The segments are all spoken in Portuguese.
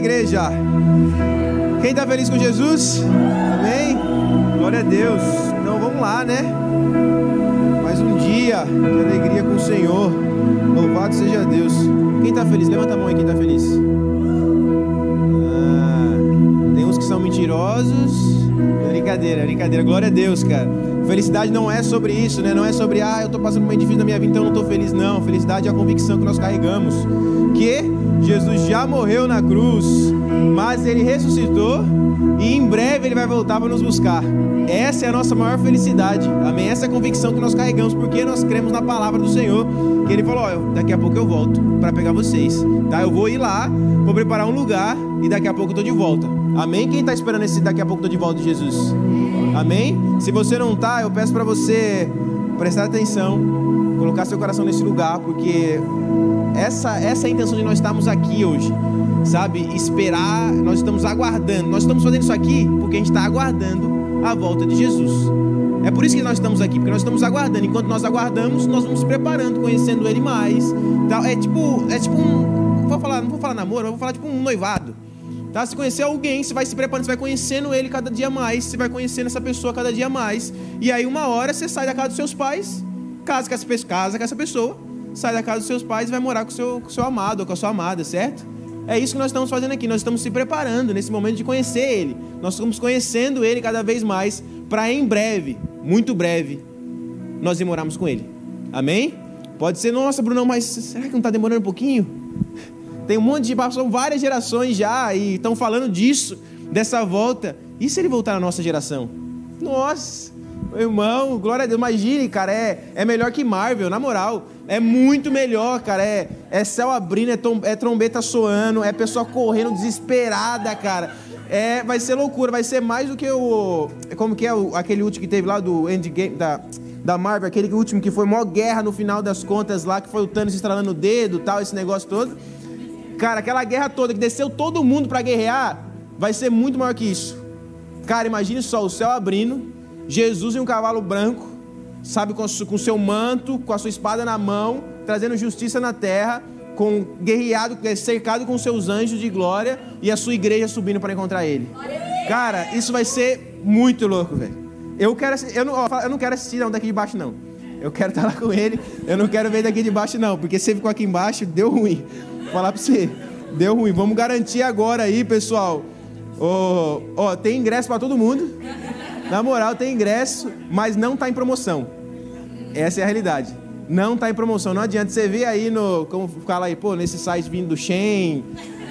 igreja? Quem está feliz com Jesus? Amém? Glória a Deus. Então vamos lá, né? Mais um dia de alegria com o Senhor. Louvado seja Deus. Quem está feliz? Levanta a mão aí, quem está feliz? Ah, tem uns que são mentirosos. Brincadeira, brincadeira. Glória a Deus, cara. Felicidade não é sobre isso, né? Não é sobre, ah, eu estou passando um difícil na minha vida, então eu não estou feliz. Não, felicidade é a convicção que nós carregamos. Que Jesus já morreu na cruz, mas ele ressuscitou e em breve ele vai voltar para nos buscar. Essa é a nossa maior felicidade. Amém? Essa é a convicção que nós carregamos, porque nós cremos na palavra do Senhor. Que ele falou: ó, daqui a pouco eu volto para pegar vocês. Tá? Eu vou ir lá, vou preparar um lugar e daqui a pouco eu estou de volta. Amém? Quem está esperando esse daqui a pouco eu estou de volta de Jesus? Amém? Se você não está, eu peço para você prestar atenção, colocar seu coração nesse lugar, porque essa, essa é a intenção de nós estarmos aqui hoje, sabe? Esperar, nós estamos aguardando, nós estamos fazendo isso aqui porque a gente está aguardando a volta de Jesus. É por isso que nós estamos aqui, porque nós estamos aguardando. Enquanto nós aguardamos, nós vamos preparando, conhecendo Ele mais. É tipo, é tipo um, vou falar, não vou falar namoro, vou falar tipo um noivado. Tá? Se conhecer alguém, você vai se preparando, você vai conhecendo ele cada dia mais, você vai conhecendo essa pessoa cada dia mais. E aí uma hora você sai da casa dos seus pais, casa com essa, casa com essa pessoa, sai da casa dos seus pais e vai morar com seu, o seu amado ou com a sua amada, certo? É isso que nós estamos fazendo aqui. Nós estamos se preparando nesse momento de conhecer Ele. Nós estamos conhecendo Ele cada vez mais, para em breve, muito breve, nós ir morarmos com Ele. Amém? Pode ser, nossa, Bruno, mas será que não está demorando um pouquinho? Tem um monte de. Passam várias gerações já e estão falando disso, dessa volta. E se ele voltar na nossa geração? Nossa! Meu irmão, glória a Deus, imagine, cara, é, é melhor que Marvel, na moral. É muito melhor, cara. É, é céu abrindo, é, tom, é trombeta soando, é pessoa correndo desesperada, cara. É, vai ser loucura, vai ser mais do que o. Como que é o, aquele último que teve lá do Endgame, da, da Marvel, aquele último que foi maior guerra no final das contas lá, que foi o Thanos estralando o dedo tal, esse negócio todo. Cara, aquela guerra toda que desceu todo mundo para guerrear, vai ser muito maior que isso. Cara, imagine só o céu abrindo, Jesus em um cavalo branco, sabe, com seu manto, com a sua espada na mão, trazendo justiça na terra, com guerreado, cercado com seus anjos de glória e a sua igreja subindo para encontrar ele. Cara, isso vai ser muito louco, velho. Eu quero, eu não, eu não quero assistir não daqui de baixo não. Eu quero estar lá com ele. Eu não quero ver daqui de baixo não, porque você ficou aqui embaixo, deu ruim. Vou falar para você, deu ruim. Vamos garantir agora aí, pessoal. Ó, oh, oh, tem ingresso para todo mundo. Na moral, tem ingresso, mas não está em promoção. Essa é a realidade. Não está em promoção. Não adianta você ver aí no. Como fala aí, pô, nesse site vindo do Shen,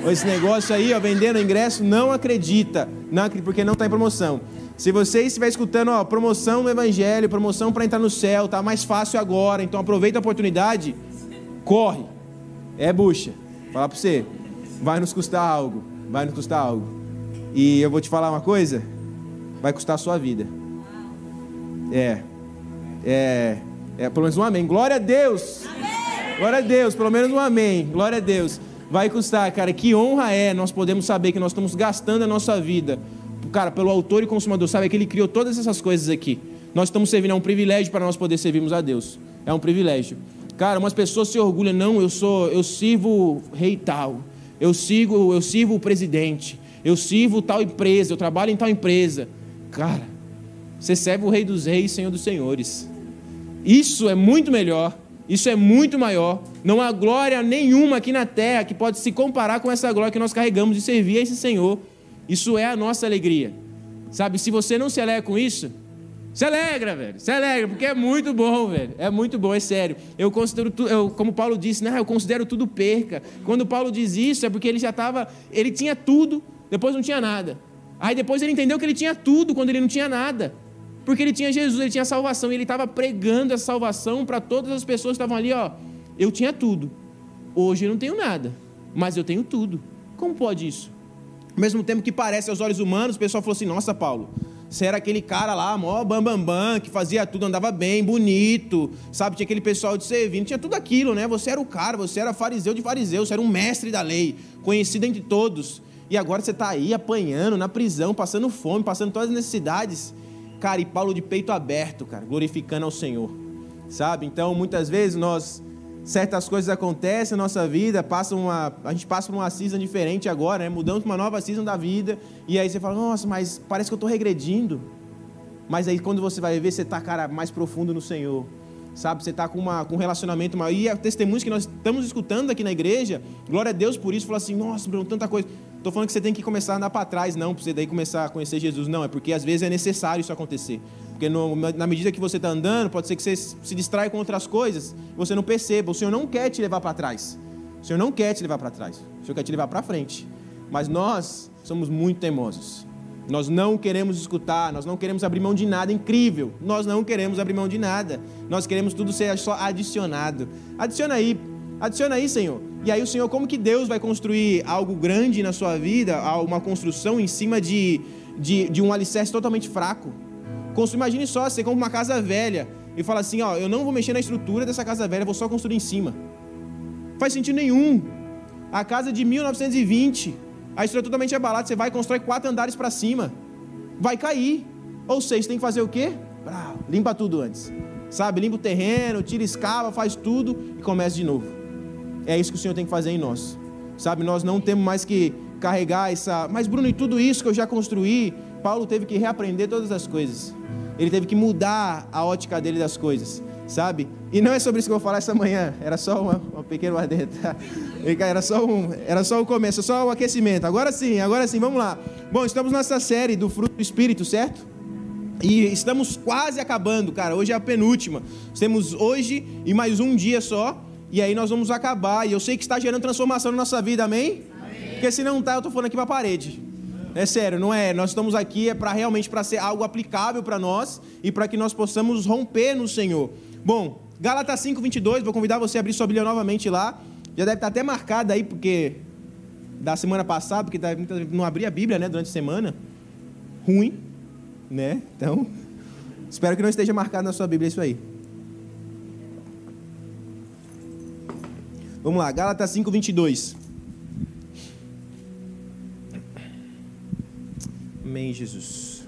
ou esse negócio aí, ó, vendendo ingresso, não acredita. Não, porque não está em promoção. Se você estiver escutando, ó, promoção no Evangelho, promoção para entrar no céu, tá mais fácil agora, então aproveita a oportunidade, corre. É bucha. Falar para você, vai nos custar algo, vai nos custar algo. E eu vou te falar uma coisa, vai custar a sua vida. É. É. É, pelo menos um amém. Glória a Deus. Amém. Glória a Deus, pelo menos um amém. Glória a Deus. Vai custar, cara. Que honra é nós podemos saber que nós estamos gastando a nossa vida, cara, pelo autor e consumador. Sabe que ele criou todas essas coisas aqui. Nós estamos servindo, é um privilégio para nós poder servirmos a Deus. É um privilégio. Cara, umas pessoas se orgulham, não, eu sou, eu sirvo rei tal. Eu sigo, eu sirvo o presidente. Eu sirvo tal empresa, eu trabalho em tal empresa. Cara, você serve o Rei dos Reis, Senhor dos Senhores. Isso é muito melhor, isso é muito maior. Não há glória nenhuma aqui na terra que pode se comparar com essa glória que nós carregamos de servir a esse Senhor. Isso é a nossa alegria. Sabe, se você não se alegra com isso, se alegra, velho. Se alegra, porque é muito bom, velho. É muito bom, é sério. Eu considero tudo, eu, como Paulo disse, né? Eu considero tudo perca. Quando Paulo diz isso, é porque ele já estava, ele tinha tudo, depois não tinha nada. Aí depois ele entendeu que ele tinha tudo quando ele não tinha nada. Porque ele tinha Jesus, ele tinha salvação, e ele estava pregando essa salvação para todas as pessoas que estavam ali, ó. Eu tinha tudo. Hoje eu não tenho nada, mas eu tenho tudo. Como pode isso? Ao mesmo tempo que parece aos olhos humanos, o pessoal falou assim: "Nossa, Paulo, você era aquele cara lá, mó bambambam, bam, bam, que fazia tudo, andava bem, bonito, sabe? Tinha aquele pessoal de servindo, tinha tudo aquilo, né? Você era o cara, você era fariseu de fariseu, você era um mestre da lei, conhecido entre todos. E agora você está aí apanhando na prisão, passando fome, passando todas as necessidades. Cara, e Paulo de peito aberto, cara, glorificando ao Senhor. Sabe? Então, muitas vezes nós certas coisas acontecem na nossa vida, passa uma, a gente passa por uma season diferente agora, né? mudamos para uma nova season da vida, e aí você fala, nossa, mas parece que eu estou regredindo. Mas aí quando você vai ver, você está, cara, mais profundo no Senhor. Sabe, você está com, uma, com um relacionamento maior. E testemunhos que nós estamos escutando aqui na igreja, glória a Deus por isso, fala assim, nossa, Bruno, tanta coisa. Estou falando que você tem que começar a andar para trás, não, para você daí começar a conhecer Jesus. Não, é porque às vezes é necessário isso acontecer. Porque no, na medida que você está andando, pode ser que você se distrai com outras coisas, você não perceba. O Senhor não quer te levar para trás. O Senhor não quer te levar para trás. O Senhor quer te levar para frente. Mas nós somos muito teimosos. Nós não queremos escutar, nós não queremos abrir mão de nada incrível. Nós não queremos abrir mão de nada. Nós queremos tudo ser só adicionado. Adiciona aí, adiciona aí, Senhor. E aí o Senhor, como que Deus vai construir algo grande na sua vida, uma construção em cima de, de, de um alicerce totalmente fraco? Imagine só, você compra uma casa velha e fala assim, ó, eu não vou mexer na estrutura dessa casa velha, vou só construir em cima. Faz sentido nenhum. A casa de 1920 a estrutura totalmente abalada, você vai e constrói quatro andares para cima, vai cair. Ou seja, você tem que fazer o quê? Limpa tudo antes. Sabe? Limpa o terreno, tira escava, faz tudo e começa de novo. É isso que o Senhor tem que fazer em nós. Sabe? Nós não temos mais que carregar essa. Mas, Bruno, e tudo isso que eu já construí, Paulo teve que reaprender todas as coisas. Ele teve que mudar a ótica dele das coisas sabe? E não é sobre isso que eu vou falar essa manhã, era só uma, uma pequena adentro. Era só um, era só o começo, só o aquecimento. Agora sim, agora sim, vamos lá. Bom, estamos nessa série do fruto do espírito, certo? E estamos quase acabando, cara. Hoje é a penúltima. Temos hoje e mais um dia só. E aí nós vamos acabar. E eu sei que está gerando transformação na nossa vida, amém? amém. Porque se não está, eu estou falando aqui para a parede. É sério, não é? Nós estamos aqui é para realmente para ser algo aplicável para nós e para que nós possamos romper no Senhor. Bom, Gálatas 5, 22, vou convidar você a abrir sua Bíblia novamente lá. Já deve estar até marcada aí, porque da semana passada, porque tá, não abri a Bíblia né, durante a semana. Ruim, né? Então, espero que não esteja marcado na sua Bíblia isso aí. Vamos lá, Gálatas 5, 22. Amém, Jesus.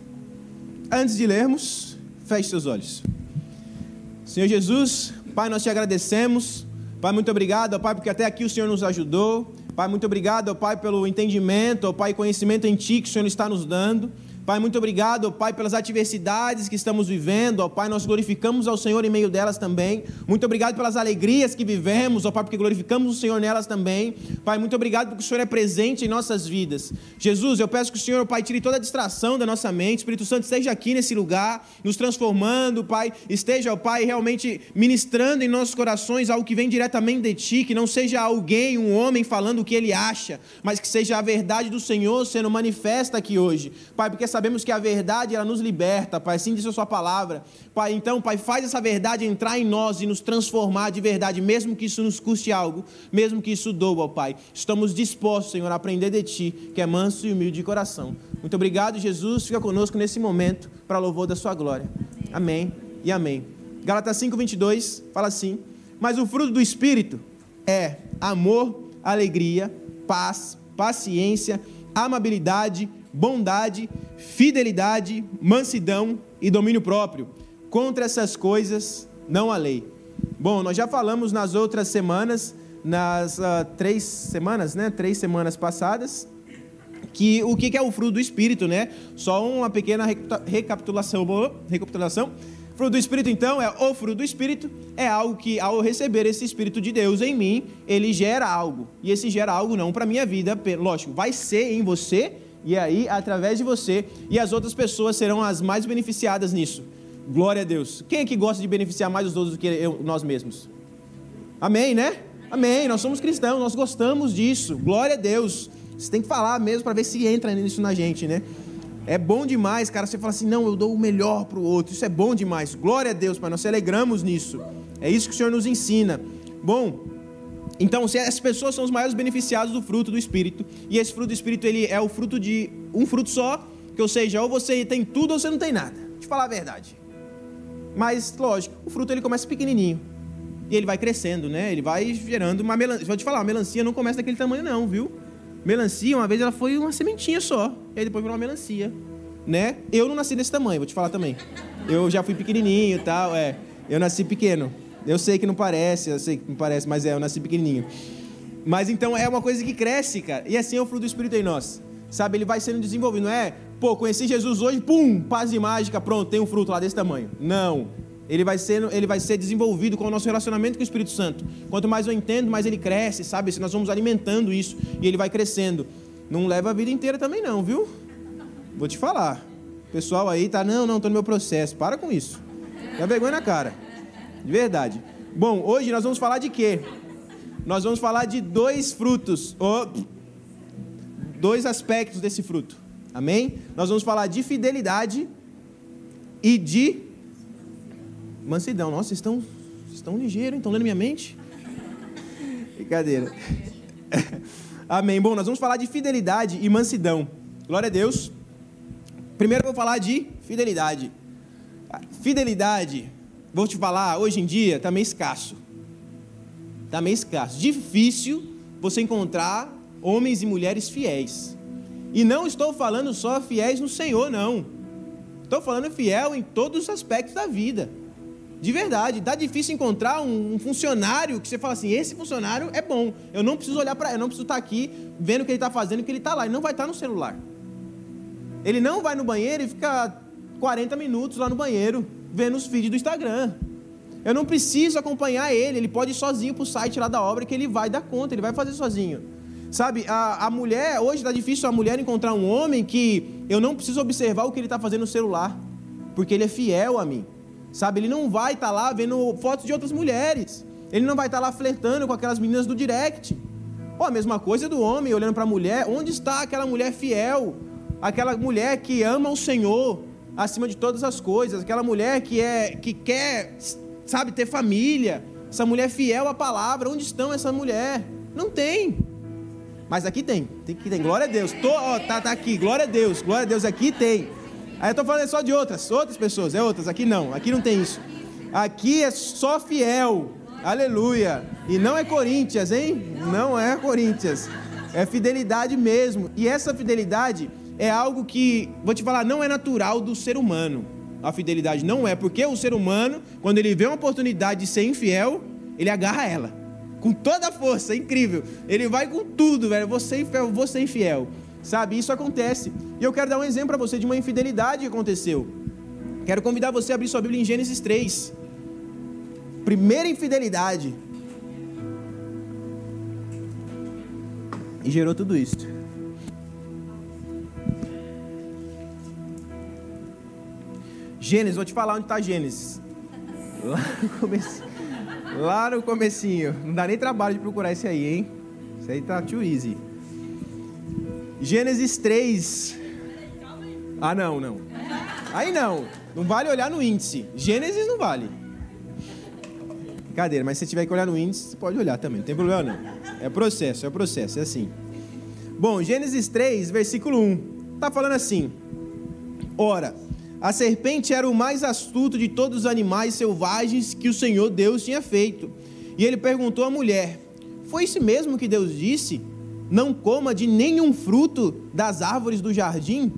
Antes de lermos, feche seus olhos. Senhor Jesus, Pai, nós te agradecemos. Pai, muito obrigado, Pai, porque até aqui o Senhor nos ajudou. Pai, muito obrigado, Pai, pelo entendimento, Pai, conhecimento em Ti que o Senhor está nos dando. Pai, muito obrigado, ó Pai, pelas adversidades que estamos vivendo, ó Pai, nós glorificamos ao Senhor em meio delas também. Muito obrigado pelas alegrias que vivemos, ó Pai, porque glorificamos o Senhor nelas também. Pai, muito obrigado porque o Senhor é presente em nossas vidas. Jesus, eu peço que o Senhor, ó Pai, tire toda a distração da nossa mente. Espírito Santo esteja aqui nesse lugar, nos transformando, Pai. Esteja, ó Pai, realmente ministrando em nossos corações algo que vem diretamente de Ti, que não seja alguém, um homem falando o que ele acha, mas que seja a verdade do Senhor sendo manifesta aqui hoje. Pai, porque sabemos que a verdade ela nos liberta, Pai, assim diz a sua palavra. Pai, então, Pai, faz essa verdade entrar em nós e nos transformar de verdade, mesmo que isso nos custe algo, mesmo que isso doa, Pai. Estamos dispostos, Senhor, a aprender de Ti, que é manso e humilde de coração. Muito obrigado, Jesus. Fica conosco nesse momento para louvor da Sua glória. Amém, amém e amém. Galatas 5, 22 fala assim: Mas o fruto do Espírito é amor, alegria, paz, paciência, amabilidade, bondade, fidelidade, mansidão e domínio próprio. Contra essas coisas não há lei. Bom, nós já falamos nas outras semanas, nas uh, três semanas, né? Três semanas passadas, que o que é o fruto do Espírito, né? Só uma pequena recapitulação. recapitulação. Fruto do Espírito, então, é o fruto do Espírito, é algo que, ao receber esse Espírito de Deus em mim, ele gera algo. E esse gera algo não para minha vida, lógico, vai ser em você, e aí, através de você, e as outras pessoas serão as mais beneficiadas nisso. Glória a Deus. Quem é que gosta de beneficiar mais os outros do que eu, nós mesmos? Amém, né? Amém. Nós somos cristãos, nós gostamos disso. Glória a Deus. Você tem que falar mesmo para ver se entra nisso na gente, né? É bom demais, cara. Você fala assim, não, eu dou o melhor para o outro. Isso é bom demais. Glória a Deus, Pai. Nós celebramos nisso. É isso que o Senhor nos ensina. Bom, então, se as pessoas são os maiores beneficiados do fruto do Espírito, e esse fruto do Espírito ele é o fruto de um fruto só, que ou seja, ou você tem tudo ou você não tem nada. Eu falar a verdade. Mas, lógico, o fruto ele começa pequenininho. E ele vai crescendo, né? Ele vai gerando uma melancia. Vou te falar, uma melancia não começa daquele tamanho não, viu? Melancia, uma vez ela foi uma sementinha só. E aí depois virou uma melancia. Né? Eu não nasci desse tamanho, vou te falar também. Eu já fui pequenininho e tal, é. Eu nasci pequeno. Eu sei que não parece, eu sei que não parece, mas é, eu nasci pequenininho. Mas então é uma coisa que cresce, cara. E assim é o fruto do Espírito em nós. Sabe, ele vai sendo desenvolvido. Não é, pô, conheci Jesus hoje, pum, paz e mágica, pronto, tem um fruto lá desse tamanho. Não. Ele vai, ser, ele vai ser desenvolvido com o nosso relacionamento com o Espírito Santo. Quanto mais eu entendo, mais ele cresce, sabe? Nós vamos alimentando isso e ele vai crescendo. Não leva a vida inteira também, não, viu? Vou te falar. O pessoal aí tá, não, não, tô no meu processo. Para com isso. Dá vergonha na cara. De verdade. Bom, hoje nós vamos falar de quê? Nós vamos falar de dois frutos, ou dois aspectos desse fruto. Amém? Nós vamos falar de fidelidade e de mansidão. Nossa, vocês estão, estão ligeiros, estão lendo minha mente? Brincadeira. Amém. Bom, nós vamos falar de fidelidade e mansidão. Glória a Deus. Primeiro eu vou falar de fidelidade. Fidelidade vou te falar, hoje em dia está meio escasso. Está meio escasso. Difícil você encontrar homens e mulheres fiéis. E não estou falando só fiéis no Senhor, não. Estou falando fiel em todos os aspectos da vida. De verdade, está difícil encontrar um, funcionário que você fala assim: esse funcionário é bom. Eu não preciso olhar para eu não preciso estar tá aqui vendo o que ele está fazendo, o que ele está lá. Ele não vai estar tá no celular. Ele não vai no banheiro e fica 40 minutos lá no banheiro vendo os vídeos do Instagram. Eu não preciso acompanhar ele, ele pode ir sozinho para o site lá da obra que ele vai dar conta, ele vai fazer sozinho. Sabe, a, a mulher, hoje está difícil a mulher encontrar um homem que eu não preciso observar o que ele está fazendo no celular, porque ele é fiel a mim. Sabe, ele não vai estar tá lá vendo fotos de outras mulheres, ele não vai estar tá lá flertando com aquelas meninas do direct. Pô, a mesma coisa do homem olhando para a mulher, onde está aquela mulher fiel? Aquela mulher que ama o Senhor, acima de todas as coisas, aquela mulher que é que quer, sabe, ter família, essa mulher fiel à palavra, onde estão essa mulher? Não tem. Mas aqui tem, tem que tem. Glória a Deus. Tô, ó, tá, tá aqui. Glória a Deus. Glória a Deus aqui tem. Aí eu tô falando só de outras, outras pessoas, é outras. Aqui não. Aqui não tem isso. Aqui é só fiel. Aleluia. E não é Corinthians, hein? Não é Corinthians. É fidelidade mesmo. E essa fidelidade é algo que, vou te falar, não é natural do ser humano. A fidelidade não é, porque o ser humano, quando ele vê uma oportunidade de ser infiel, ele agarra ela. Com toda a força, é incrível. Ele vai com tudo, velho. Você infiel, você infiel. Sabe? Isso acontece. E eu quero dar um exemplo para você de uma infidelidade que aconteceu. Quero convidar você a abrir sua Bíblia em Gênesis 3. Primeira infidelidade. E gerou tudo isso. Gênesis, vou te falar onde está Gênesis. Lá no começo. Lá no comecinho. Não dá nem trabalho de procurar esse aí, hein? Esse aí tá too easy. Gênesis 3. Ah, não, não. Aí não. Não vale olhar no índice. Gênesis não vale. Brincadeira, mas se tiver que olhar no índice, você pode olhar também. Não tem problema não. É processo, é processo, é assim. Bom, Gênesis 3, versículo 1. Tá falando assim. Ora, a serpente era o mais astuto de todos os animais selvagens que o Senhor Deus tinha feito. E ele perguntou à mulher: Foi isso mesmo que Deus disse? Não coma de nenhum fruto das árvores do jardim?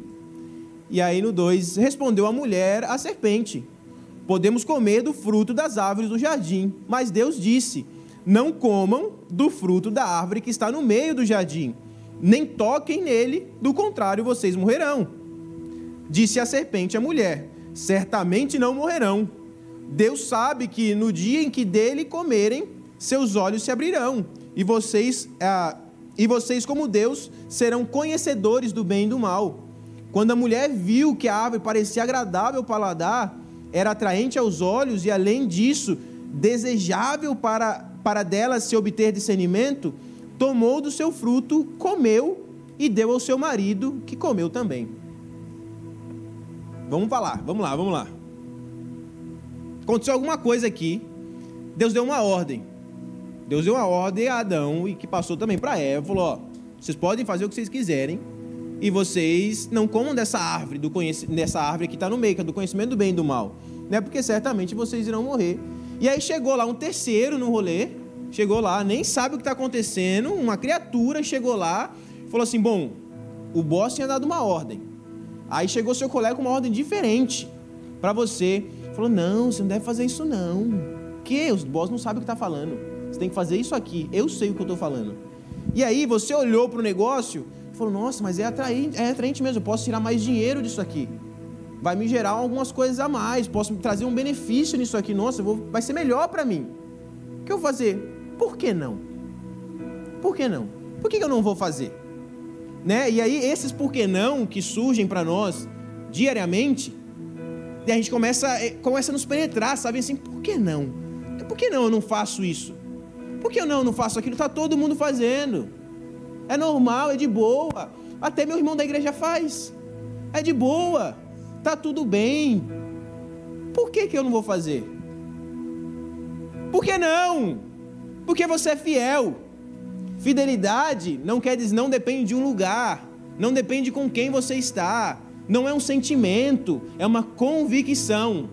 E aí no 2 respondeu a mulher à serpente: Podemos comer do fruto das árvores do jardim, mas Deus disse: Não comam do fruto da árvore que está no meio do jardim, nem toquem nele, do contrário vocês morrerão. Disse a serpente à mulher: Certamente não morrerão. Deus sabe que no dia em que dele comerem, seus olhos se abrirão, e vocês, ah, e vocês, como Deus, serão conhecedores do bem e do mal. Quando a mulher viu que a árvore parecia agradável ao paladar, era atraente aos olhos e, além disso, desejável para, para dela se obter discernimento, tomou do seu fruto, comeu e deu ao seu marido, que comeu também. Vamos falar, vamos lá, vamos lá. Aconteceu alguma coisa aqui. Deus deu uma ordem. Deus deu uma ordem a Adão e que passou também para Eva. Falou: ó, vocês podem fazer o que vocês quiserem e vocês não comam dessa árvore, do dessa árvore que está no meio, que é do conhecimento do bem e do mal, né? Porque certamente vocês irão morrer. E aí chegou lá um terceiro no rolê, chegou lá, nem sabe o que está acontecendo, uma criatura chegou lá, falou assim: bom, o boss tinha dado uma ordem. Aí chegou seu colega com uma ordem diferente para você. Falou: Não, você não deve fazer isso, não. quê? Os boss não sabem o que está falando. Você tem que fazer isso aqui. Eu sei o que eu estou falando. E aí você olhou para o negócio e falou: Nossa, mas é atraente, é atraente mesmo. Eu posso tirar mais dinheiro disso aqui. Vai me gerar algumas coisas a mais. Posso trazer um benefício nisso aqui. Nossa, vou, vai ser melhor para mim. O que eu vou fazer? Por que não? Por que não? Por que eu não vou fazer? Né? E aí, esses por que não que surgem para nós diariamente, e a gente começa, eh, começa a nos penetrar, sabe assim, por que não? Por que não eu não faço isso? Por que não eu não faço aquilo? Está todo mundo fazendo. É normal, é de boa. Até meu irmão da igreja faz. É de boa. Tá tudo bem. Por que, que eu não vou fazer? Por que não? Porque você é fiel. Fidelidade não quer dizer não depende de um lugar, não depende com quem você está, não é um sentimento, é uma convicção.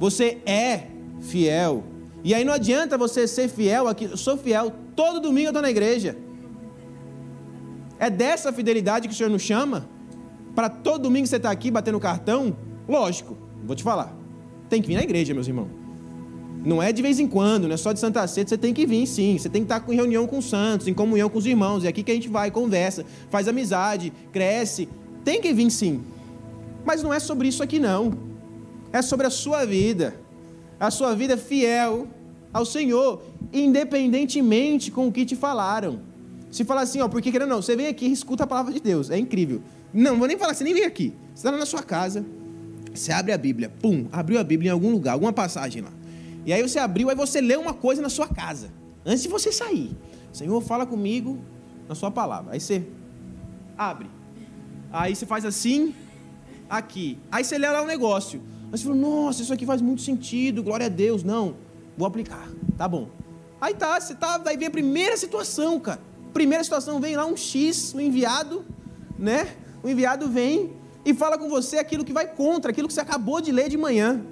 Você é fiel. E aí não adianta você ser fiel aqui, eu sou fiel, todo domingo eu estou na igreja. É dessa fidelidade que o Senhor nos chama? Para todo domingo você estar tá aqui batendo cartão? Lógico, vou te falar. Tem que vir na igreja, meus irmãos. Não é de vez em quando, não é só de Santa Ceia, você tem que vir sim. Você tem que estar em reunião com os santos, em comunhão com os irmãos. É aqui que a gente vai, conversa, faz amizade, cresce. Tem que vir sim. Mas não é sobre isso aqui não. É sobre a sua vida. A sua vida fiel ao Senhor, independentemente com o que te falaram. Se falar assim, ó, porque querendo não, você vem aqui e escuta a palavra de Deus, é incrível. Não, vou nem falar, você nem vem aqui. Você está na sua casa, você abre a Bíblia, pum, abriu a Bíblia em algum lugar, alguma passagem lá. E aí você abriu, aí você lê uma coisa na sua casa, antes de você sair. Senhor, fala comigo na sua palavra. Aí você abre. Aí você faz assim, aqui. Aí você lê lá um negócio. Aí você fala, nossa, isso aqui faz muito sentido, glória a Deus. Não, vou aplicar. Tá bom. Aí tá, você tá, aí vem a primeira situação, cara. Primeira situação, vem lá um X, um enviado, né? O enviado vem e fala com você aquilo que vai contra, aquilo que você acabou de ler de manhã.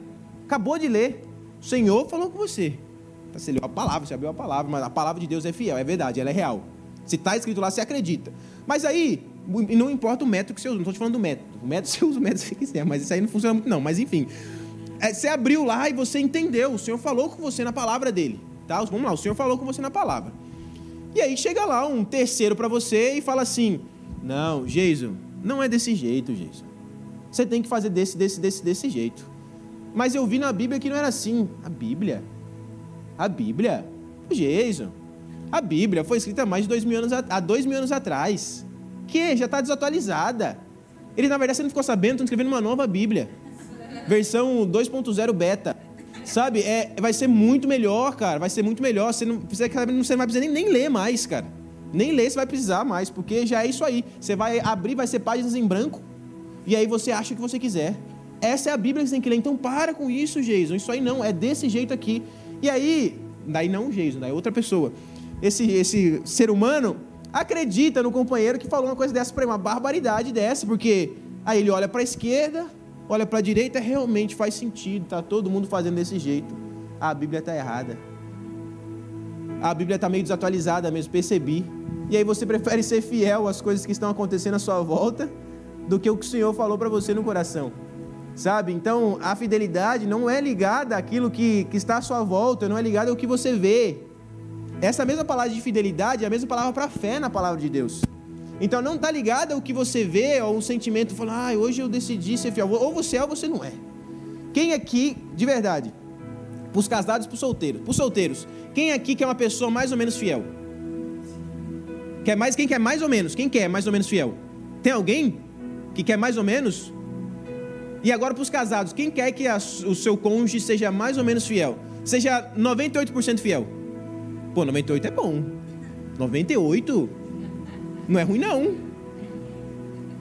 Acabou de ler. O Senhor falou com você. Você leu a palavra, você abriu a palavra, mas a palavra de Deus é fiel, é verdade, ela é real. Se está escrito lá, você acredita. Mas aí, não importa o método que você usa, não estou te falando do método. O método você usa o método que você quiser, mas isso aí não funciona muito, não. Mas enfim, é, você abriu lá e você entendeu, o Senhor falou com você na palavra dele. Tá? Vamos lá, o Senhor falou com você na palavra. E aí chega lá um terceiro para você e fala assim: Não, Jason, não é desse jeito, Jason. Você tem que fazer desse, desse, desse, desse jeito. Mas eu vi na Bíblia que não era assim. A Bíblia? A Bíblia? Jason. A Bíblia foi escrita há mais de dois mil anos, há dois mil anos atrás. Que já está desatualizada. Ele, na verdade, você não ficou sabendo, estão escrevendo uma nova Bíblia. Versão 2.0 beta. Sabe? É, vai ser muito melhor, cara. Vai ser muito melhor. Você não, você não vai precisar nem, nem ler mais, cara. Nem ler você vai precisar mais, porque já é isso aí. Você vai abrir, vai ser páginas em branco. E aí você acha o que você quiser. Essa é a Bíblia que você tem que ler. Então para com isso, Jason. Isso aí não, é desse jeito aqui. E aí, daí não Jason, daí outra pessoa. Esse, esse ser humano acredita no companheiro que falou uma coisa dessa para uma barbaridade dessa, porque aí ele olha para a esquerda, olha para a direita, realmente faz sentido, tá todo mundo fazendo desse jeito. A Bíblia está errada. A Bíblia está meio desatualizada mesmo, percebi. E aí você prefere ser fiel às coisas que estão acontecendo à sua volta do que o que o Senhor falou para você no coração. Sabe? Então, a fidelidade não é ligada àquilo que, que está à sua volta, não é ligada ao que você vê. Essa mesma palavra de fidelidade é a mesma palavra para fé na palavra de Deus. Então, não está ligada ao que você vê, ou um sentimento, falando, ah, hoje eu decidi ser fiel. Ou você é ou você não é. Quem aqui, de verdade, para os casados e para os solteiros, para os solteiros, quem aqui quer uma pessoa mais ou menos fiel? Quer mais? Quem quer mais ou menos? Quem quer mais ou menos fiel? Tem alguém que quer mais ou menos? E agora para os casados, quem quer que a, o seu cônjuge seja mais ou menos fiel? Seja 98% fiel. Pô, 98 é bom. 98 não é ruim não.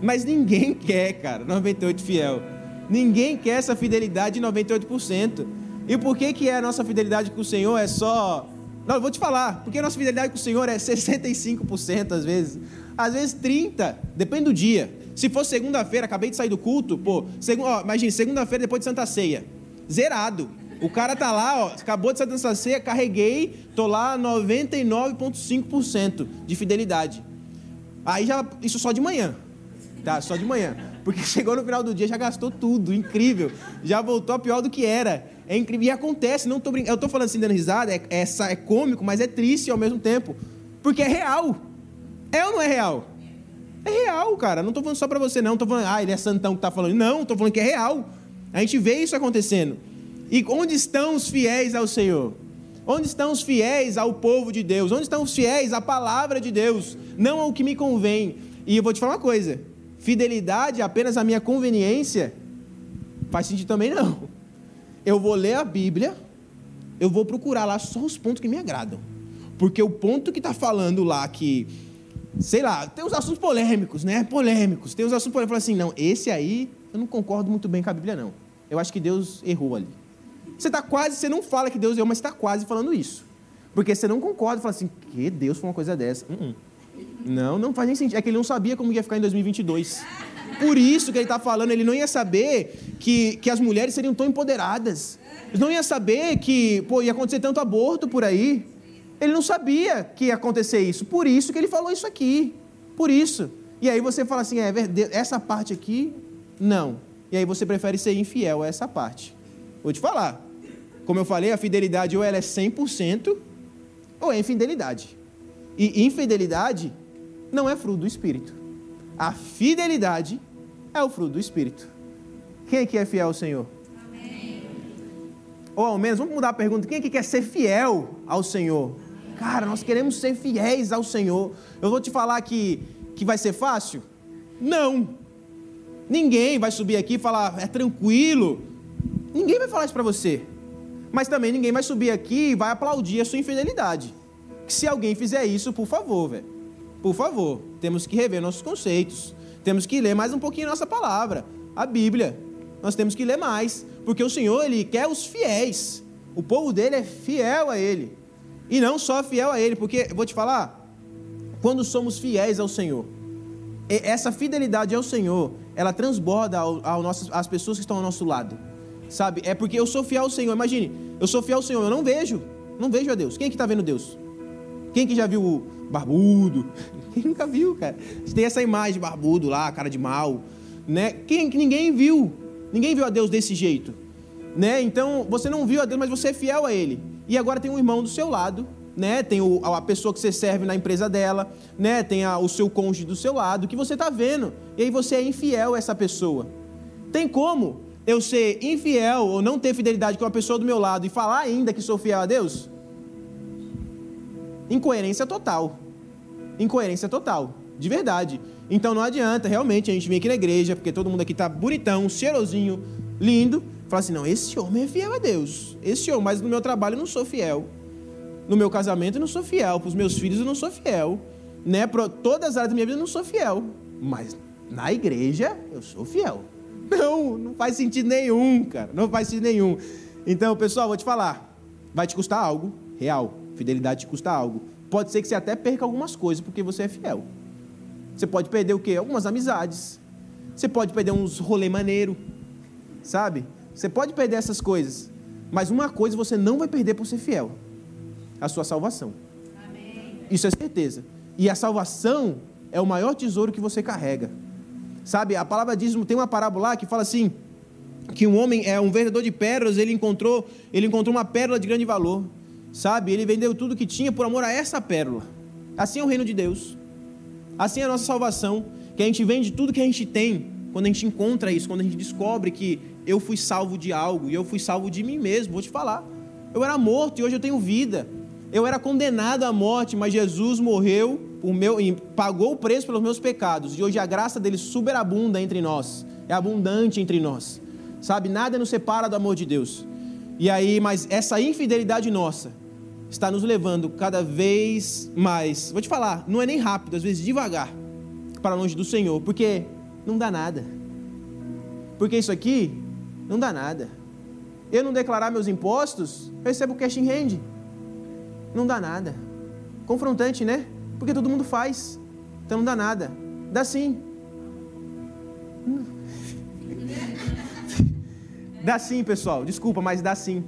Mas ninguém quer, cara, 98 fiel. Ninguém quer essa fidelidade de 98%. E por que que é a nossa fidelidade com o Senhor é só Não, eu vou te falar, porque a nossa fidelidade com o Senhor é 65% às vezes, às vezes 30, depende do dia. Se for segunda-feira, acabei de sair do culto, pô, seg... ó, imagine, segunda-feira depois de Santa Ceia. Zerado. O cara tá lá, ó, acabou de Santa Ceia, carreguei, tô lá 99,5% de fidelidade. Aí já, isso só de manhã, tá? Só de manhã. Porque chegou no final do dia, já gastou tudo, incrível. Já voltou a pior do que era. É incrível. E acontece, não tô brincando. Eu tô falando assim, dando risada, é, é, é cômico, mas é triste ao mesmo tempo. Porque é real. É ou não é real? É real, cara. Não tô falando só pra você, não. Tô falando, ah, ele é santão que tá falando. Não, tô falando que é real. A gente vê isso acontecendo. E onde estão os fiéis ao Senhor? Onde estão os fiéis ao povo de Deus? Onde estão os fiéis à palavra de Deus? Não ao que me convém. E eu vou te falar uma coisa: fidelidade apenas à minha conveniência faz sentido também não. Eu vou ler a Bíblia, eu vou procurar lá só os pontos que me agradam. Porque o ponto que está falando lá que, sei lá, tem os assuntos polêmicos, né? Polêmicos. Tem os assuntos polêmicos. Fala assim, não, esse aí eu não concordo muito bem com a Bíblia, não. Eu acho que Deus errou ali. Você está quase, você não fala que Deus errou, mas está quase falando isso. Porque você não concorda, fala assim, que Deus foi uma coisa dessa. Uh -uh. Não, não faz nem sentido. É que ele não sabia como ia ficar em 2022. Por isso que ele está falando, ele não ia saber que, que as mulheres seriam tão empoderadas. Ele não ia saber que pô, ia acontecer tanto aborto por aí. Ele não sabia que ia acontecer isso. Por isso que ele falou isso aqui. Por isso. E aí você fala assim, é, essa parte aqui, não. E aí você prefere ser infiel a essa parte. Vou te falar. Como eu falei, a fidelidade ou ela é 100% ou é infidelidade. E infidelidade não é fruto do Espírito. A fidelidade é o fruto do Espírito. Quem aqui é fiel ao Senhor? Amém. Ou ao menos, vamos mudar a pergunta: quem aqui quer ser fiel ao Senhor? Cara, nós queremos ser fiéis ao Senhor. Eu vou te falar que, que vai ser fácil? Não. Ninguém vai subir aqui e falar, é tranquilo. Ninguém vai falar isso para você. Mas também ninguém vai subir aqui e vai aplaudir a sua infidelidade. Que se alguém fizer isso, por favor, velho. Por favor, temos que rever nossos conceitos. Temos que ler mais um pouquinho nossa palavra, a Bíblia. Nós temos que ler mais, porque o Senhor ele quer os fiéis. O povo dele é fiel a ele. E não só fiel a ele, porque vou te falar, quando somos fiéis ao Senhor, essa fidelidade ao Senhor, ela transborda ao, ao nosso, às pessoas que estão ao nosso lado. Sabe? É porque eu sou fiel ao Senhor. Imagine, eu sou fiel ao Senhor, eu não vejo, não vejo a Deus. Quem é que está vendo Deus? Quem que já viu o barbudo? Quem nunca viu, cara? Tem essa imagem de barbudo lá, cara de mal, né? Quem ninguém viu? Ninguém viu a Deus desse jeito, né? Então, você não viu a Deus, mas você é fiel a ele. E agora tem um irmão do seu lado, né? Tem o, a pessoa que você serve na empresa dela, né? Tem a, o seu cônjuge do seu lado, que você está vendo. E aí você é infiel a essa pessoa. Tem como eu ser infiel ou não ter fidelidade com a pessoa do meu lado e falar ainda que sou fiel a Deus? Incoerência total. Incoerência total. De verdade. Então não adianta, realmente, a gente vem aqui na igreja, porque todo mundo aqui tá bonitão, cheirosinho, lindo, fala assim: não, esse homem é fiel a Deus. Esse homem, mas no meu trabalho eu não sou fiel. No meu casamento eu não sou fiel. Para os meus filhos eu não sou fiel. Né? Para todas as áreas da minha vida eu não sou fiel. Mas na igreja eu sou fiel. Não, não faz sentido nenhum, cara. Não faz sentido nenhum. Então, pessoal, vou te falar. Vai te custar algo real. Fidelidade te custa algo. Pode ser que você até perca algumas coisas porque você é fiel. Você pode perder o quê? Algumas amizades. Você pode perder uns rolê maneiro. Sabe? Você pode perder essas coisas. Mas uma coisa você não vai perder por ser fiel: a sua salvação. Amém. Isso é certeza. E a salvação é o maior tesouro que você carrega. Sabe? A palavra diz, tem uma parábola lá que fala assim: que um homem é um vendedor de pérolas, ele encontrou, ele encontrou uma pérola de grande valor sabe? Ele vendeu tudo que tinha por amor a essa pérola. Assim é o reino de Deus. Assim é a nossa salvação, que a gente vende tudo que a gente tem, quando a gente encontra isso, quando a gente descobre que eu fui salvo de algo e eu fui salvo de mim mesmo. Vou te falar. Eu era morto e hoje eu tenho vida. Eu era condenado à morte, mas Jesus morreu por meu, pagou o preço pelos meus pecados. E hoje a graça dele superabunda entre nós. É abundante entre nós. Sabe, nada nos separa do amor de Deus. E aí, mas essa infidelidade nossa está nos levando cada vez mais, vou te falar, não é nem rápido, às vezes devagar, para longe do Senhor, porque não dá nada. Porque isso aqui não dá nada. Eu não declarar meus impostos, eu recebo cash in hand. Não dá nada. Confrontante, né? Porque todo mundo faz. Então não dá nada. Dá sim. Dá sim, pessoal. Desculpa, mas dá sim.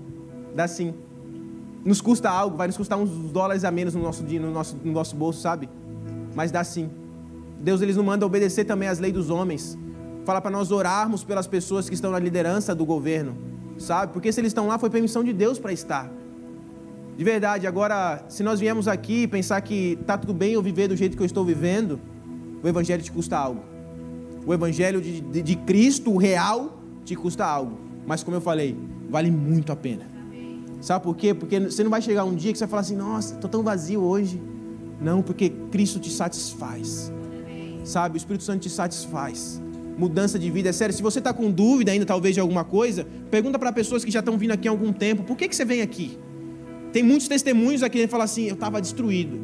Dá sim. Nos custa algo, vai nos custar uns dólares a menos no nosso no nosso, no nosso bolso, sabe? Mas dá sim. Deus eles não manda obedecer também às leis dos homens. Fala para nós orarmos pelas pessoas que estão na liderança do governo. sabe? Porque se eles estão lá, foi permissão de Deus para estar. De verdade, agora, se nós viemos aqui pensar que está tudo bem eu viver do jeito que eu estou vivendo, o Evangelho te custa algo. O Evangelho de, de, de Cristo, real, te custa algo. Mas como eu falei, vale muito a pena. Sabe por quê? Porque você não vai chegar um dia que você vai falar assim, nossa, estou tão vazio hoje. Não, porque Cristo te satisfaz. Sabe, o Espírito Santo te satisfaz. Mudança de vida, é sério. Se você está com dúvida ainda, talvez, de alguma coisa, pergunta para pessoas que já estão vindo aqui há algum tempo, por que, que você vem aqui? Tem muitos testemunhos aqui que falam assim, eu estava destruído.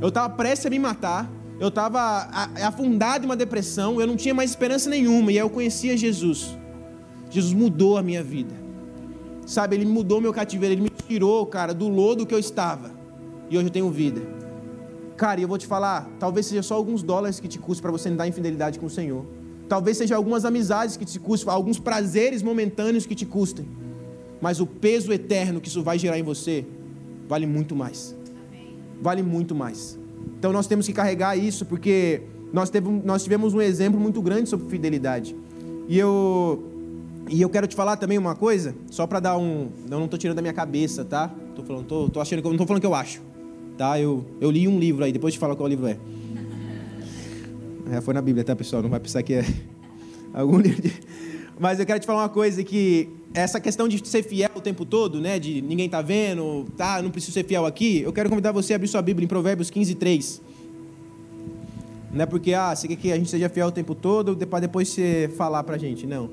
Eu estava prestes a me matar. Eu estava afundado em uma depressão. Eu não tinha mais esperança nenhuma. E aí eu conhecia Jesus. Jesus mudou a minha vida. Sabe, Ele mudou meu cativeiro. Ele me tirou, cara, do lodo que eu estava. E hoje eu tenho vida. Cara, e eu vou te falar, talvez seja só alguns dólares que te custe para você dar infidelidade com o Senhor. Talvez seja algumas amizades que te custem, alguns prazeres momentâneos que te custem. Mas o peso eterno que isso vai gerar em você vale muito mais. Vale muito mais. Então nós temos que carregar isso, porque nós, teve, nós tivemos um exemplo muito grande sobre fidelidade. E eu, e eu quero te falar também uma coisa, só para dar um. Eu não estou tirando da minha cabeça, tá? Tô falando, tô, tô achando que não estou falando que eu acho. Tá? Eu, eu li um livro aí, depois te falo qual livro é. É, foi na Bíblia, tá, pessoal? Não vai pensar que é algum livro de... Mas eu quero te falar uma coisa que essa questão de ser fiel o tempo todo, né? De ninguém tá vendo, tá? Não preciso ser fiel aqui. Eu quero convidar você a abrir sua Bíblia em Provérbios 15, 3. Não é porque, ah, você quer que a gente seja fiel o tempo todo, para depois você falar pra gente. Não.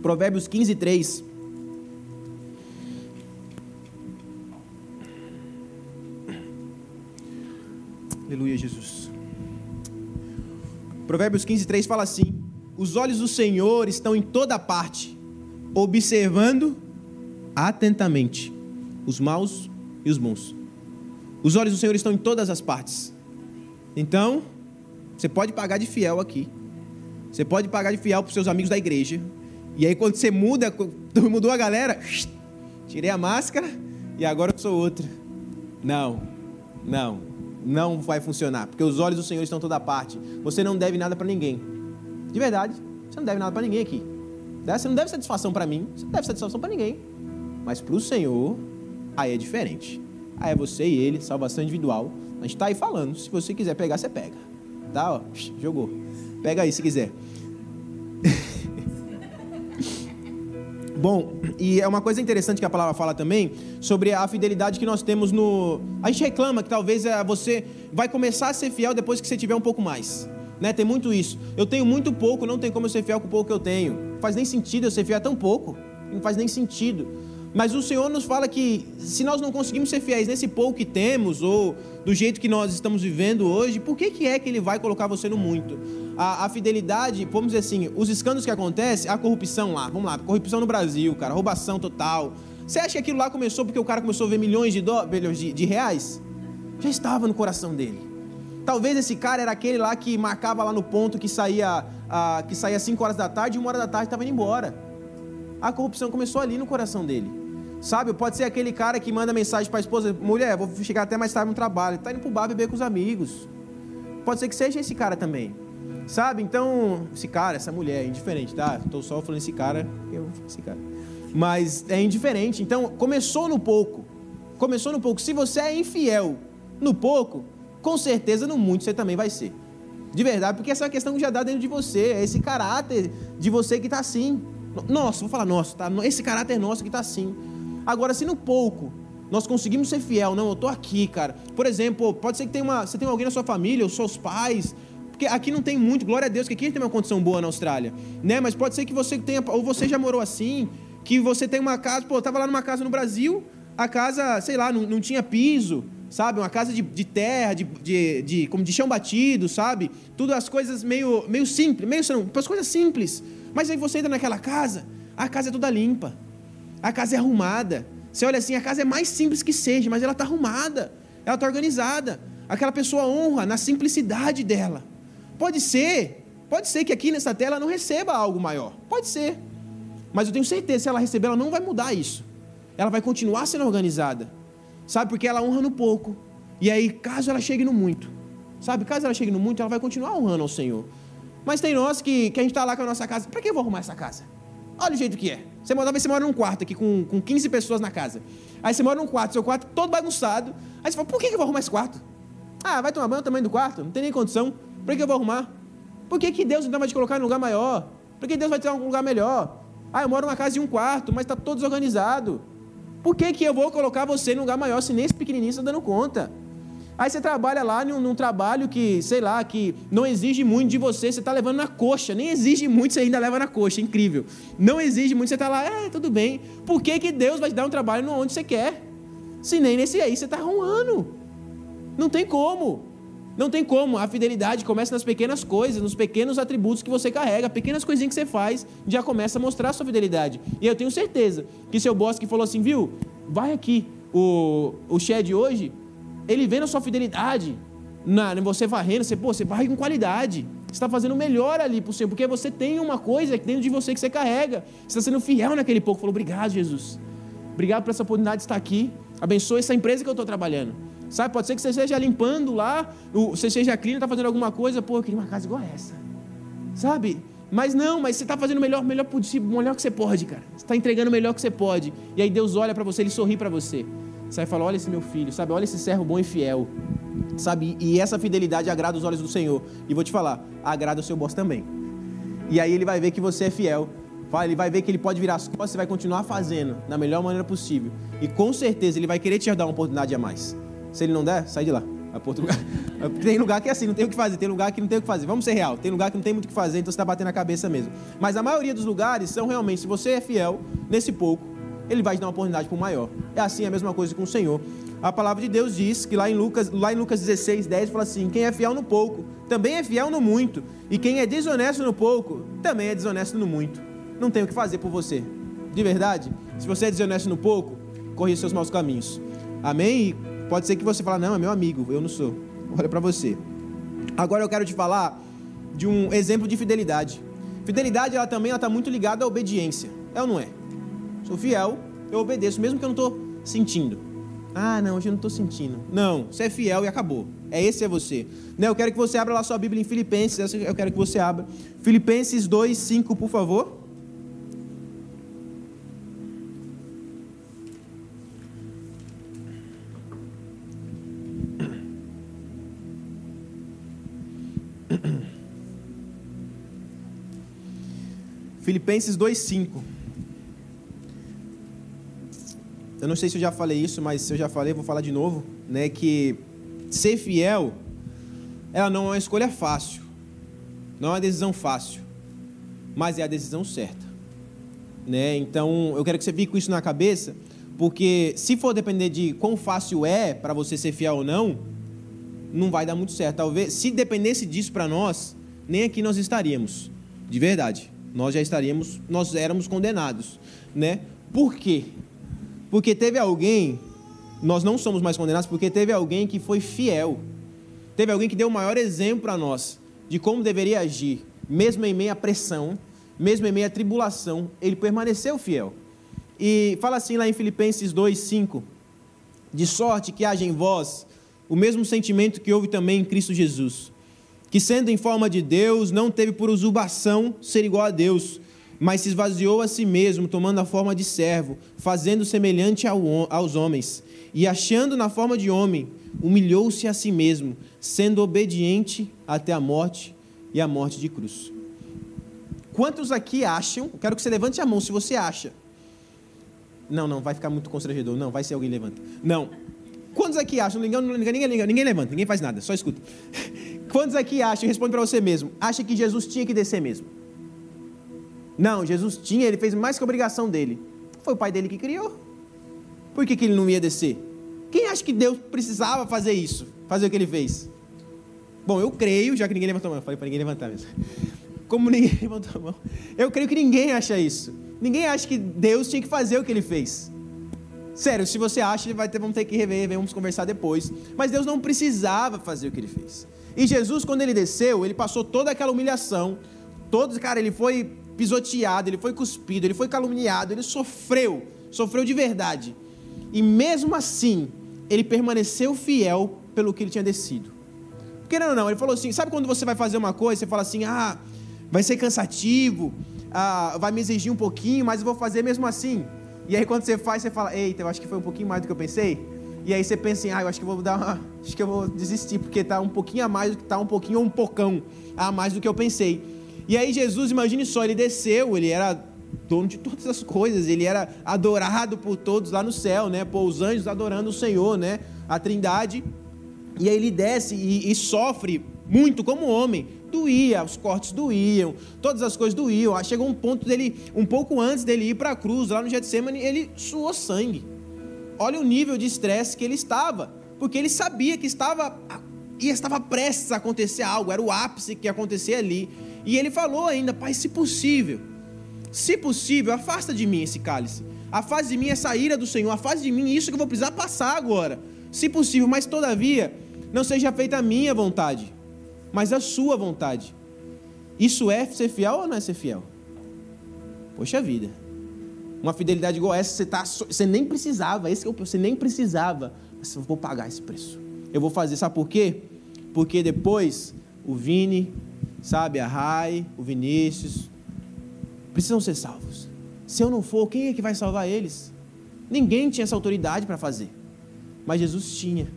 Provérbios 15, 3. Aleluia, Jesus. Provérbios 15, 3 fala assim: Os olhos do Senhor estão em toda parte, observando atentamente os maus e os bons. Os olhos do Senhor estão em todas as partes. Então, você pode pagar de fiel aqui. Você pode pagar de fiel para os seus amigos da igreja. E aí, quando você muda, mudou a galera, tirei a máscara e agora eu sou outra. Não, não não vai funcionar, porque os olhos do Senhor estão toda parte. Você não deve nada para ninguém. De verdade, você não deve nada para ninguém aqui. Né? Você não deve satisfação para mim, você não deve satisfação para ninguém. Mas para o Senhor, aí é diferente. Aí é você e ele, salvação individual. A gente está aí falando. Se você quiser pegar, você pega. Tá? Ó, jogou. Pega aí se quiser. Bom, e é uma coisa interessante que a palavra fala também sobre a fidelidade que nós temos no. A gente reclama que talvez é, você vai começar a ser fiel depois que você tiver um pouco mais. Né? Tem muito isso. Eu tenho muito pouco, não tem como eu ser fiel com o pouco que eu tenho. Não faz nem sentido eu ser fiel tão pouco. Não faz nem sentido. Mas o Senhor nos fala que se nós não conseguimos ser fiéis nesse pouco que temos, ou do jeito que nós estamos vivendo hoje, por que, que é que Ele vai colocar você no muito? A, a fidelidade, vamos dizer assim, os escândalos que acontecem, a corrupção lá, vamos lá, corrupção no Brasil, cara, roubação total. Você acha que aquilo lá começou porque o cara começou a ver milhões de, do, de, de reais? Já estava no coração dele. Talvez esse cara era aquele lá que marcava lá no ponto que saía, a, que saía 5 horas da tarde e uma hora da tarde estava indo embora. A corrupção começou ali no coração dele. Sabe, pode ser aquele cara que manda mensagem para a esposa: mulher, vou chegar até mais tarde no trabalho. Está indo para o bar beber com os amigos. Pode ser que seja esse cara também. Sabe, então, esse cara, essa mulher, é indiferente, tá? Estou só falando esse cara, eu esse cara. Mas é indiferente. Então, começou no pouco. Começou no pouco. Se você é infiel no pouco, com certeza no muito você também vai ser. De verdade, porque essa é uma questão que já dá dentro de você. É esse caráter de você que está assim. Nossa, vou falar nosso, tá? Esse caráter nosso que está assim. Agora, se no pouco nós conseguimos ser fiel, não, eu estou aqui, cara. Por exemplo, pode ser que tenha uma, você tenha alguém na sua família, ou seus pais, porque aqui não tem muito, glória a Deus, que aqui a gente tem uma condição boa na Austrália, né? Mas pode ser que você tenha, ou você já morou assim, que você tem uma casa, pô, eu tava lá numa casa no Brasil, a casa, sei lá, não, não tinha piso, sabe? Uma casa de, de terra, de, de, de, como de chão batido, sabe? Tudo as coisas meio, meio simples, meio são as coisas simples. Mas aí você entra naquela casa, a casa é toda limpa. A casa é arrumada. Você olha assim, a casa é mais simples que seja, mas ela está arrumada, ela está organizada. Aquela pessoa honra na simplicidade dela. Pode ser, pode ser que aqui nessa tela não receba algo maior. Pode ser. Mas eu tenho certeza, se ela receber, ela não vai mudar isso. Ela vai continuar sendo organizada. Sabe? Porque ela honra no pouco. E aí, caso ela chegue no muito, sabe? Caso ela chegue no muito, ela vai continuar honrando ao Senhor. Mas tem nós que, que a gente está lá com a nossa casa. Para que eu vou arrumar essa casa? Olha o jeito que é. Você mora, talvez você mora num quarto aqui com, com 15 pessoas na casa. Aí você mora num quarto, seu quarto todo bagunçado. Aí você fala, por que eu vou arrumar esse quarto? Ah, vai tomar banho tamanho do quarto? Não tem nem condição. Por que eu vou arrumar? Por que, que Deus então vai te colocar em um lugar maior? Por que Deus vai te dar um lugar melhor? Ah, eu moro numa casa de um quarto, mas está todo desorganizado. Por que, que eu vou colocar você em um lugar maior se nem esse pequenininho está dando conta? Aí você trabalha lá num, num, trabalho que, sei lá, que não exige muito de você, você está levando na coxa. Nem exige muito, você ainda leva na coxa, incrível. Não exige muito, você está lá, é, tudo bem. Por que, que Deus vai te dar um trabalho onde você quer? Se nem nesse aí você está arrumando. Não tem como. Não tem como. A fidelidade começa nas pequenas coisas, nos pequenos atributos que você carrega, pequenas coisinhas que você faz, já começa a mostrar a sua fidelidade. E eu tenho certeza que seu boss que falou assim, viu, vai aqui, o, o Shed hoje, ele vê na sua fidelidade, na, você varrendo, você, pô, você varre com qualidade. Você está fazendo melhor ali para o Senhor, porque você tem uma coisa dentro de você que você carrega. Você está sendo fiel naquele pouco. Falou, obrigado, Jesus. Obrigado por essa oportunidade de estar aqui. Abençoe essa empresa que eu estou trabalhando. Sabe, pode ser que você esteja limpando lá, você seja clínico, está fazendo alguma coisa, pô, eu queria uma casa igual essa. Sabe? Mas não, mas você está fazendo o melhor, melhor possível, melhor que você pode, cara. Você está entregando o melhor que você pode. E aí Deus olha para você, Ele sorri para você. Você vai falar: olha esse meu filho, sabe? Olha esse servo bom e fiel. Sabe? E essa fidelidade agrada os olhos do Senhor. E vou te falar: agrada o seu boss também. E aí ele vai ver que você é fiel. Ele vai ver que ele pode virar as costas e vai continuar fazendo da melhor maneira possível. E com certeza ele vai querer te dar uma oportunidade a mais. Se ele não der, sai de lá. Vai para outro lugar. Tem lugar que é assim, não tem o que fazer. Tem lugar que não tem o que fazer. Vamos ser real. Tem lugar que não tem muito o que fazer, então você está batendo a cabeça mesmo. Mas a maioria dos lugares são realmente, se você é fiel nesse pouco, ele vai te dar uma oportunidade para o maior. É assim a mesma coisa com o Senhor. A palavra de Deus diz que lá em Lucas, lá em Lucas 16, 10, fala assim: quem é fiel no pouco, também é fiel no muito. E quem é desonesto no pouco, também é desonesto no muito. Não tem o que fazer por você. De verdade, se você é desonesto no pouco, corrija seus maus caminhos. Amém? E pode ser que você fale, não, é meu amigo, eu não sou. Olha para você. Agora eu quero te falar de um exemplo de fidelidade. Fidelidade, ela também está muito ligada à obediência. É ou não é? Sou fiel, eu obedeço, mesmo que eu não estou sentindo. Ah, não, hoje eu não estou sentindo. Não, você é fiel e acabou. É esse é você. Né, eu quero que você abra lá sua Bíblia em Filipenses. Eu quero que você abra. Filipenses 2, 5, por favor. Filipenses 5. Eu não sei se eu já falei isso, mas se eu já falei, vou falar de novo, né, que ser fiel ela não é uma escolha fácil. Não é uma decisão fácil, mas é a decisão certa. Né? Então, eu quero que você fique com isso na cabeça, porque se for depender de quão fácil é para você ser fiel ou não, não vai dar muito certo. Talvez, se dependesse disso para nós, nem aqui nós estaríamos. De verdade. Nós já estaríamos, nós éramos condenados, né? Por quê? Porque teve alguém, nós não somos mais condenados, porque teve alguém que foi fiel. Teve alguém que deu o maior exemplo para nós de como deveria agir, mesmo em meio à pressão, mesmo em meio à tribulação, ele permaneceu fiel. E fala assim lá em Filipenses 2:5, de sorte que haja em vós o mesmo sentimento que houve também em Cristo Jesus, que sendo em forma de Deus, não teve por usurpação ser igual a Deus, mas se esvaziou a si mesmo, tomando a forma de servo, fazendo semelhante aos homens, e achando na forma de homem, humilhou-se a si mesmo, sendo obediente até a morte e a morte de cruz. Quantos aqui acham? Quero que você levante a mão se você acha. Não, não, vai ficar muito constrangedor. Não, vai ser alguém levanta. Não. Quantos aqui acham? Ninguém, ninguém, ninguém, ninguém levanta, ninguém faz nada, só escuta. Quantos aqui acham? Responde para você mesmo. Acha que Jesus tinha que descer mesmo? Não, Jesus tinha, ele fez mais que a obrigação dele. Foi o pai dele que criou. Por que, que ele não ia descer? Quem acha que Deus precisava fazer isso? Fazer o que ele fez? Bom, eu creio, já que ninguém levantou a mão, falei para ninguém levantar mesmo. Como ninguém levantou a mão, eu creio que ninguém acha isso. Ninguém acha que Deus tinha que fazer o que ele fez. Sério, se você acha, vai ter, vamos ter que rever, vamos conversar depois. Mas Deus não precisava fazer o que ele fez. E Jesus, quando ele desceu, ele passou toda aquela humilhação. Todos, cara, ele foi pisoteado, ele foi cuspido, ele foi caluniado, ele sofreu, sofreu de verdade. E mesmo assim, ele permaneceu fiel pelo que ele tinha descido. Porque não, não, ele falou assim: sabe quando você vai fazer uma coisa, você fala assim, ah, vai ser cansativo, ah, vai me exigir um pouquinho, mas eu vou fazer mesmo assim. E aí quando você faz, você fala, eita, eu acho que foi um pouquinho mais do que eu pensei. E aí você pensa assim, ah, eu acho que vou dar uma, acho que eu vou desistir, porque tá um pouquinho a mais tá um pouquinho ou um pocão a mais do que eu pensei. E aí Jesus, imagine só, ele desceu, ele era dono de todas as coisas, ele era adorado por todos lá no céu, né? Por os anjos adorando o Senhor, né? A Trindade. E aí ele desce e, e sofre muito como homem. Doía, os cortes doíam, todas as coisas doíam. Aí chegou um ponto dele, um pouco antes dele ir para a cruz, lá no Getsemane, ele suou sangue. Olha o nível de estresse que ele estava, porque ele sabia que estava e estava prestes a acontecer algo, era o ápice que ia acontecer ali. E ele falou ainda, Pai, se possível, se possível, afasta de mim esse cálice. Afasta de mim essa ira do Senhor, afasta de mim isso que eu vou precisar passar agora. Se possível, mas todavia, não seja feita a minha vontade, mas a sua vontade. Isso é ser fiel ou não é ser fiel? Poxa vida. Uma fidelidade igual essa, você, tá, você nem precisava, esse que eu, você nem precisava, mas eu vou pagar esse preço. Eu vou fazer, sabe por quê? Porque depois o Vini, sabe, a Rai, o Vinícius, precisam ser salvos. Se eu não for, quem é que vai salvar eles? Ninguém tinha essa autoridade para fazer. Mas Jesus tinha.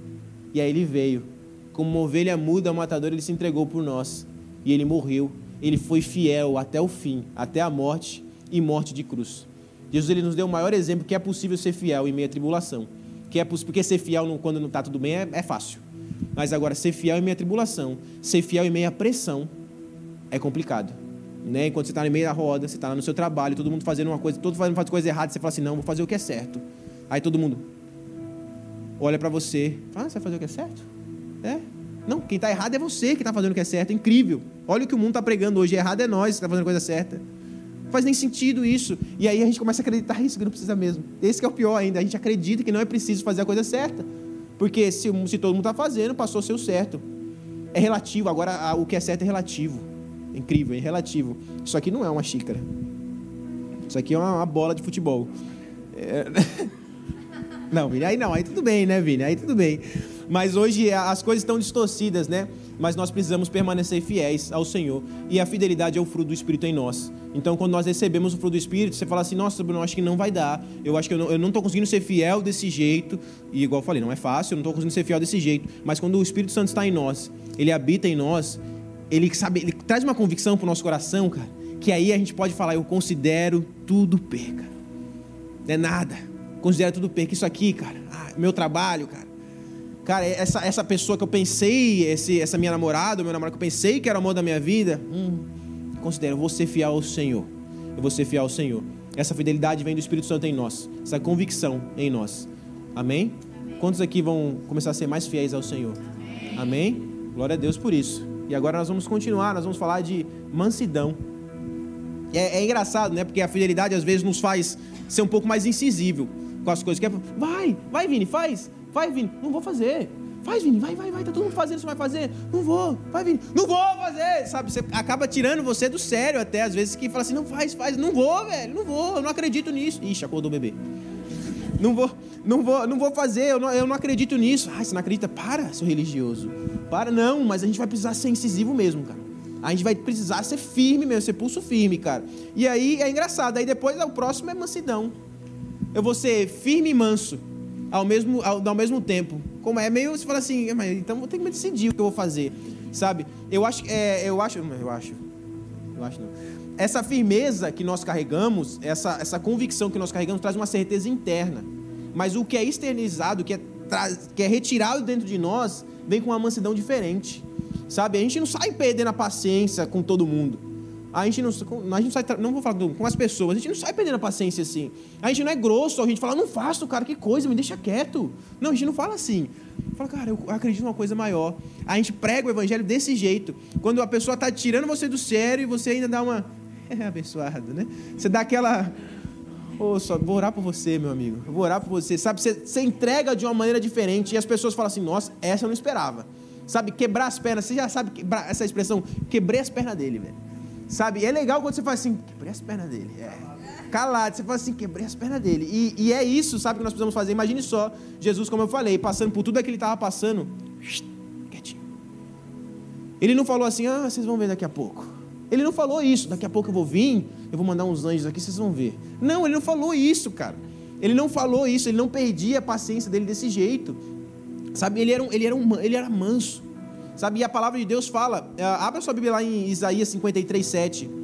E aí ele veio. Como uma ovelha muda ao matador, ele se entregou por nós. E ele morreu. Ele foi fiel até o fim, até a morte e morte de cruz. Jesus ele nos deu o maior exemplo que é possível ser fiel em meio à tribulação. Que é porque ser fiel quando não está tudo bem é, é fácil. Mas agora, ser fiel em meio à tribulação, ser fiel em meio à pressão, é complicado. Né? Enquanto você está no meio da roda, você está no seu trabalho, todo mundo fazendo uma coisa, todo fazendo faz coisa errada, você fala assim, não, vou fazer o que é certo. Aí todo mundo olha para você, fala, ah, você vai fazer o que é certo? É? Não, quem está errado é você que está fazendo o que é certo, é incrível. Olha o que o mundo está pregando hoje, errado é nós que está fazendo a coisa certa. Faz nem sentido isso. E aí a gente começa a acreditar isso, que não precisa mesmo. Esse é o pior ainda, a gente acredita que não é preciso fazer a coisa certa. Porque se, se todo mundo está fazendo, passou a ser o certo. É relativo, agora a, o que é certo é relativo. É incrível, é relativo. Isso aqui não é uma xícara. Isso aqui é uma, uma bola de futebol. É... Não, Vini, aí não, aí tudo bem, né, Vini? Aí tudo bem. Mas hoje as coisas estão distorcidas, né? Mas nós precisamos permanecer fiéis ao Senhor. E a fidelidade é o fruto do Espírito em nós. Então, quando nós recebemos o fruto do Espírito, você fala assim: Nossa, Bruno, acho que não vai dar. Eu acho que eu não estou conseguindo ser fiel desse jeito. E, igual eu falei, não é fácil, eu não estou conseguindo ser fiel desse jeito. Mas quando o Espírito Santo está em nós, ele habita em nós, ele sabe, ele traz uma convicção para o nosso coração, cara, que aí a gente pode falar, eu considero tudo perca. Não é nada. Considero tudo perca. Isso aqui, cara, ah, meu trabalho, cara. Cara, essa, essa pessoa que eu pensei, esse, essa minha namorada, meu namorado que eu pensei que era o amor da minha vida, hum, considero, eu vou ser fiel ao Senhor. Eu vou ser fiel ao Senhor. Essa fidelidade vem do Espírito Santo em nós. Essa convicção em nós. Amém? Quantos aqui vão começar a ser mais fiéis ao Senhor? Amém? Amém? Glória a Deus por isso. E agora nós vamos continuar, nós vamos falar de mansidão. É, é, engraçado, né? Porque a fidelidade às vezes nos faz ser um pouco mais incisível com as coisas que é. Vai, vai, Vini, faz, vai, Vini, não vou fazer. Faz, Vini, vai, vai, vai, tá todo mundo fazendo, você vai fazer? Não vou, vai, Vini, não vou fazer, sabe? Você acaba tirando você do sério até, às vezes, que fala assim, não faz, faz, não vou, velho, não vou, eu não acredito nisso. Ixi, acordou o bebê. Não vou, não vou, não vou fazer, eu não, eu não acredito nisso. Ah, você não acredita? Para, seu religioso. Para, não, mas a gente vai precisar ser incisivo mesmo, cara. A gente vai precisar ser firme mesmo, ser pulso firme, cara. E aí é engraçado, aí depois o próximo é mansidão. Eu vou ser firme e manso ao mesmo, ao, ao mesmo tempo. Como é meio, você fala assim, mas, então vou ter que me decidir o que eu vou fazer, sabe? Eu acho, é, eu acho, eu acho, eu acho não. Essa firmeza que nós carregamos, essa, essa convicção que nós carregamos traz uma certeza interna. Mas o que é externizado, que é, que é retirado dentro de nós, vem com uma mansidão diferente. Sabe? A gente não sai perdendo a paciência com todo mundo. A gente não, a gente não sai, não vou falar com as pessoas, a gente não sai perdendo a paciência assim. A gente não é grosso, a gente fala, não faço, cara, que coisa, me deixa quieto. Não, a gente não fala assim. Fala, cara, eu acredito em uma coisa maior. A gente prega o evangelho desse jeito. Quando a pessoa está tirando você do sério e você ainda dá uma. É abençoado, né? Você dá aquela Oh, só, vou orar por você, meu amigo. Vou orar por você. Sabe, você, você entrega de uma maneira diferente e as pessoas falam assim: nossa, essa eu não esperava. Sabe, quebrar as pernas. Você já sabe quebrar, essa expressão? Quebrei as pernas dele, velho. Sabe, é legal quando você fala assim: quebrei as pernas dele. É. Calado, você fala assim: quebrei as pernas dele. E, e é isso, sabe, que nós precisamos fazer. Imagine só, Jesus, como eu falei, passando por tudo que ele estava passando, quietinho. Ele não falou assim: ah, vocês vão ver daqui a pouco. Ele não falou isso, daqui a pouco eu vou vir, eu vou mandar uns anjos aqui, vocês vão ver. Não, ele não falou isso, cara. Ele não falou isso, ele não perdia a paciência dele desse jeito. Sabe, ele era, um, ele era, um, ele era manso. Sabe, e a palavra de Deus fala, uh, abra sua Bíblia lá em Isaías 53, 7.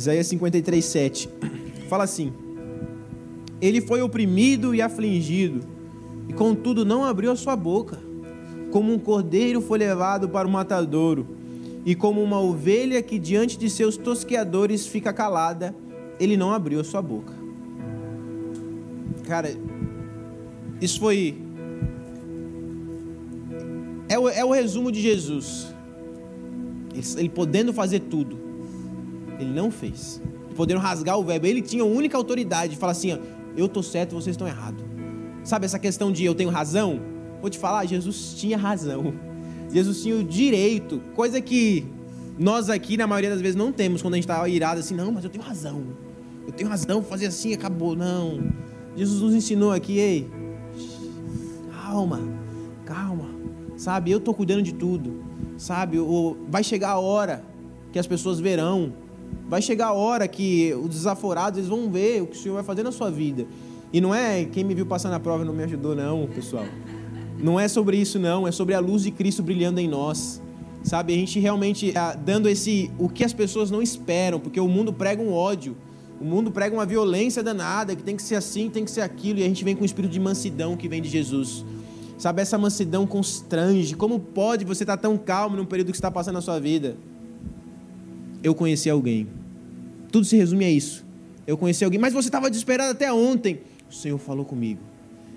Isaías 53, 7. Fala assim: Ele foi oprimido e afligido, e contudo não abriu a sua boca. Como um cordeiro foi levado para o matadouro, e como uma ovelha que diante de seus tosqueadores fica calada, ele não abriu a sua boca. Cara, isso foi. É o, é o resumo de Jesus. Ele, ele podendo fazer tudo ele não fez. Podendo rasgar o verbo. Ele tinha a única autoridade de falar assim: ó, eu estou certo, vocês estão errados. Sabe essa questão de eu tenho razão? Vou te falar, Jesus tinha razão. Jesus tinha o direito, coisa que nós aqui, na maioria das vezes, não temos quando a gente está irado assim, não, mas eu tenho razão. Eu tenho razão, fazer assim, acabou. Não. Jesus nos ensinou aqui, ei, calma, calma. Sabe, eu estou cuidando de tudo. Sabe, vai chegar a hora que as pessoas verão Vai chegar a hora que os desaforados eles vão ver o que o Senhor vai fazer na sua vida. E não é quem me viu passar na prova não me ajudou, não, pessoal. Não é sobre isso, não. É sobre a luz de Cristo brilhando em nós. Sabe, a gente realmente ah, dando esse o que as pessoas não esperam, porque o mundo prega um ódio, o mundo prega uma violência danada, que tem que ser assim, tem que ser aquilo, e a gente vem com o espírito de mansidão que vem de Jesus. Sabe, essa mansidão constrange. Como pode você estar tão calmo num período que está passando na sua vida? Eu conheci alguém. Tudo se resume a isso. Eu conheci alguém, mas você estava desesperado até ontem. O Senhor falou comigo.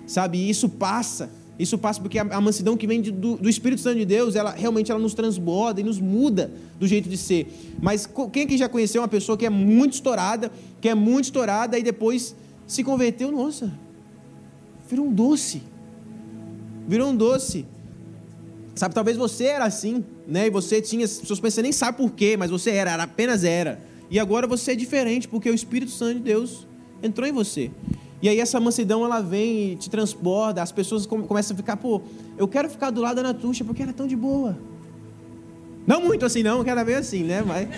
Sabe, isso passa. Isso passa porque a, mansidão que vem do, do, Espírito Santo de Deus, ela realmente ela nos transborda e nos muda do jeito de ser. Mas quem aqui já conheceu uma pessoa que é muito estourada, que é muito estourada e depois se converteu, nossa, virou um doce. Virou um doce. Sabe, talvez você era assim, né? E você tinha, seus pensamentos nem sabe por quê, mas você era, era, apenas era. E agora você é diferente porque o Espírito Santo de Deus entrou em você. E aí essa mansidão ela vem e te transborda, as pessoas começam a ficar, pô, eu quero ficar do lado da Natuxa porque ela é tão de boa. Não muito assim não, quero ver assim, né? Mas,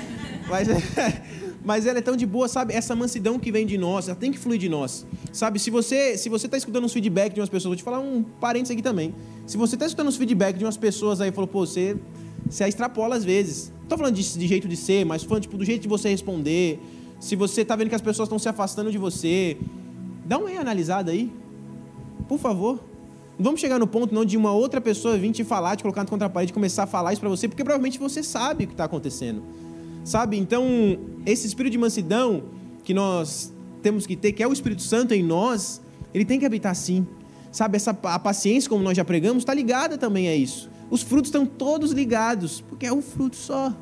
mas mas ela é tão de boa, sabe? Essa mansidão que vem de nós, ela tem que fluir de nós. Sabe, se você se você está escutando uns feedback de umas pessoas, vou te falar um parênteses aqui também. Se você está escutando uns feedback de umas pessoas aí, falou, pô, você, você extrapola às vezes. Não tô falando de, de jeito de ser, mas falando tipo, do jeito de você responder. Se você está vendo que as pessoas estão se afastando de você, dá uma reanalisada aí. Por favor. Não vamos chegar no ponto não de uma outra pessoa vir te falar, te colocar contra a parede, começar a falar isso para você, porque provavelmente você sabe o que está acontecendo. Sabe? Então, esse espírito de mansidão que nós temos que ter, que é o Espírito Santo em nós, ele tem que habitar sim. Sabe? Essa, a paciência, como nós já pregamos, está ligada também a isso. Os frutos estão todos ligados, porque é um fruto só.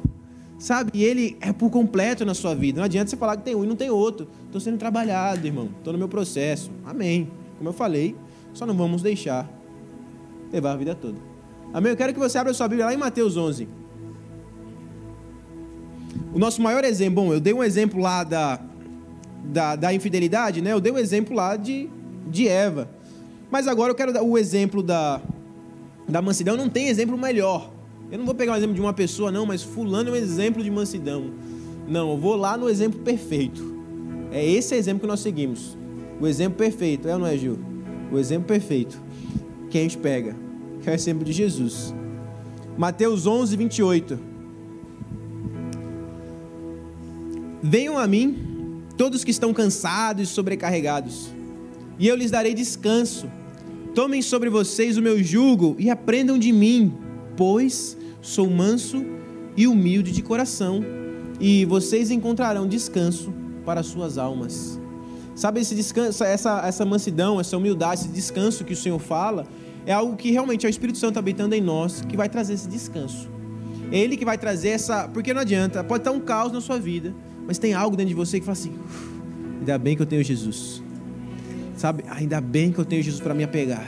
Sabe? E ele é por completo na sua vida. Não adianta você falar que tem um e não tem outro. Estou sendo trabalhado, irmão. Estou no meu processo. Amém. Como eu falei, só não vamos deixar levar a vida toda. Amém? Eu quero que você abra sua Bíblia lá em Mateus 11. O nosso maior exemplo, bom, eu dei um exemplo lá da, da, da infidelidade, né? Eu dei um exemplo lá de, de Eva. Mas agora eu quero dar o exemplo da, da mansidão. Não tem exemplo melhor. Eu não vou pegar o exemplo de uma pessoa, não, mas fulano é um exemplo de mansidão. Não, eu vou lá no exemplo perfeito. É esse exemplo que nós seguimos. O exemplo perfeito, é ou não é, Gil? O exemplo perfeito que a gente pega, que é o exemplo de Jesus. Mateus 11, 28. Venham a mim, todos que estão cansados e sobrecarregados, e eu lhes darei descanso. Tomem sobre vocês o meu jugo e aprendam de mim, pois sou manso e humilde de coração, e vocês encontrarão descanso para suas almas. Sabe esse descanso, essa, essa mansidão, essa humildade, esse descanso que o Senhor fala, é algo que realmente é o Espírito Santo habitando em nós que vai trazer esse descanso. É Ele que vai trazer essa. Porque não adianta, pode estar um caos na sua vida, mas tem algo dentro de você que fala assim: Ainda bem que eu tenho Jesus. Sabe? Ainda bem que eu tenho Jesus para me apegar.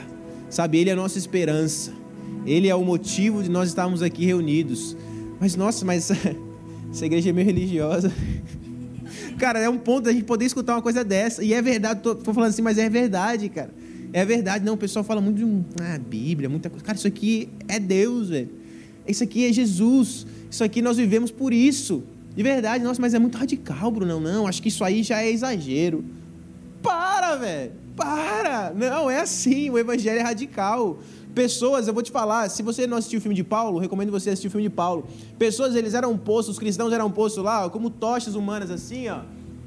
Sabe? Ele é a nossa esperança. Ele é o motivo de nós estarmos aqui reunidos. Mas nossa, mas essa igreja é meio religiosa. Cara, é um ponto da gente poder escutar uma coisa dessa. E é verdade, tô, falando assim, mas é verdade, cara. É verdade, não. O pessoal fala muito de ah, Bíblia, muita coisa. Cara, isso aqui é Deus, velho. Isso aqui é Jesus. Isso aqui nós vivemos por isso. De verdade, nossa, mas é muito radical, Bruno. Não, acho que isso aí já é exagero. Para, velho. Para. Não, é assim. O evangelho é radical. Pessoas, eu vou te falar, se você não assistiu o filme de Paulo, recomendo você assistir o filme de Paulo. Pessoas, eles eram postos, os cristãos eram postos lá, como tochas humanas assim, ó,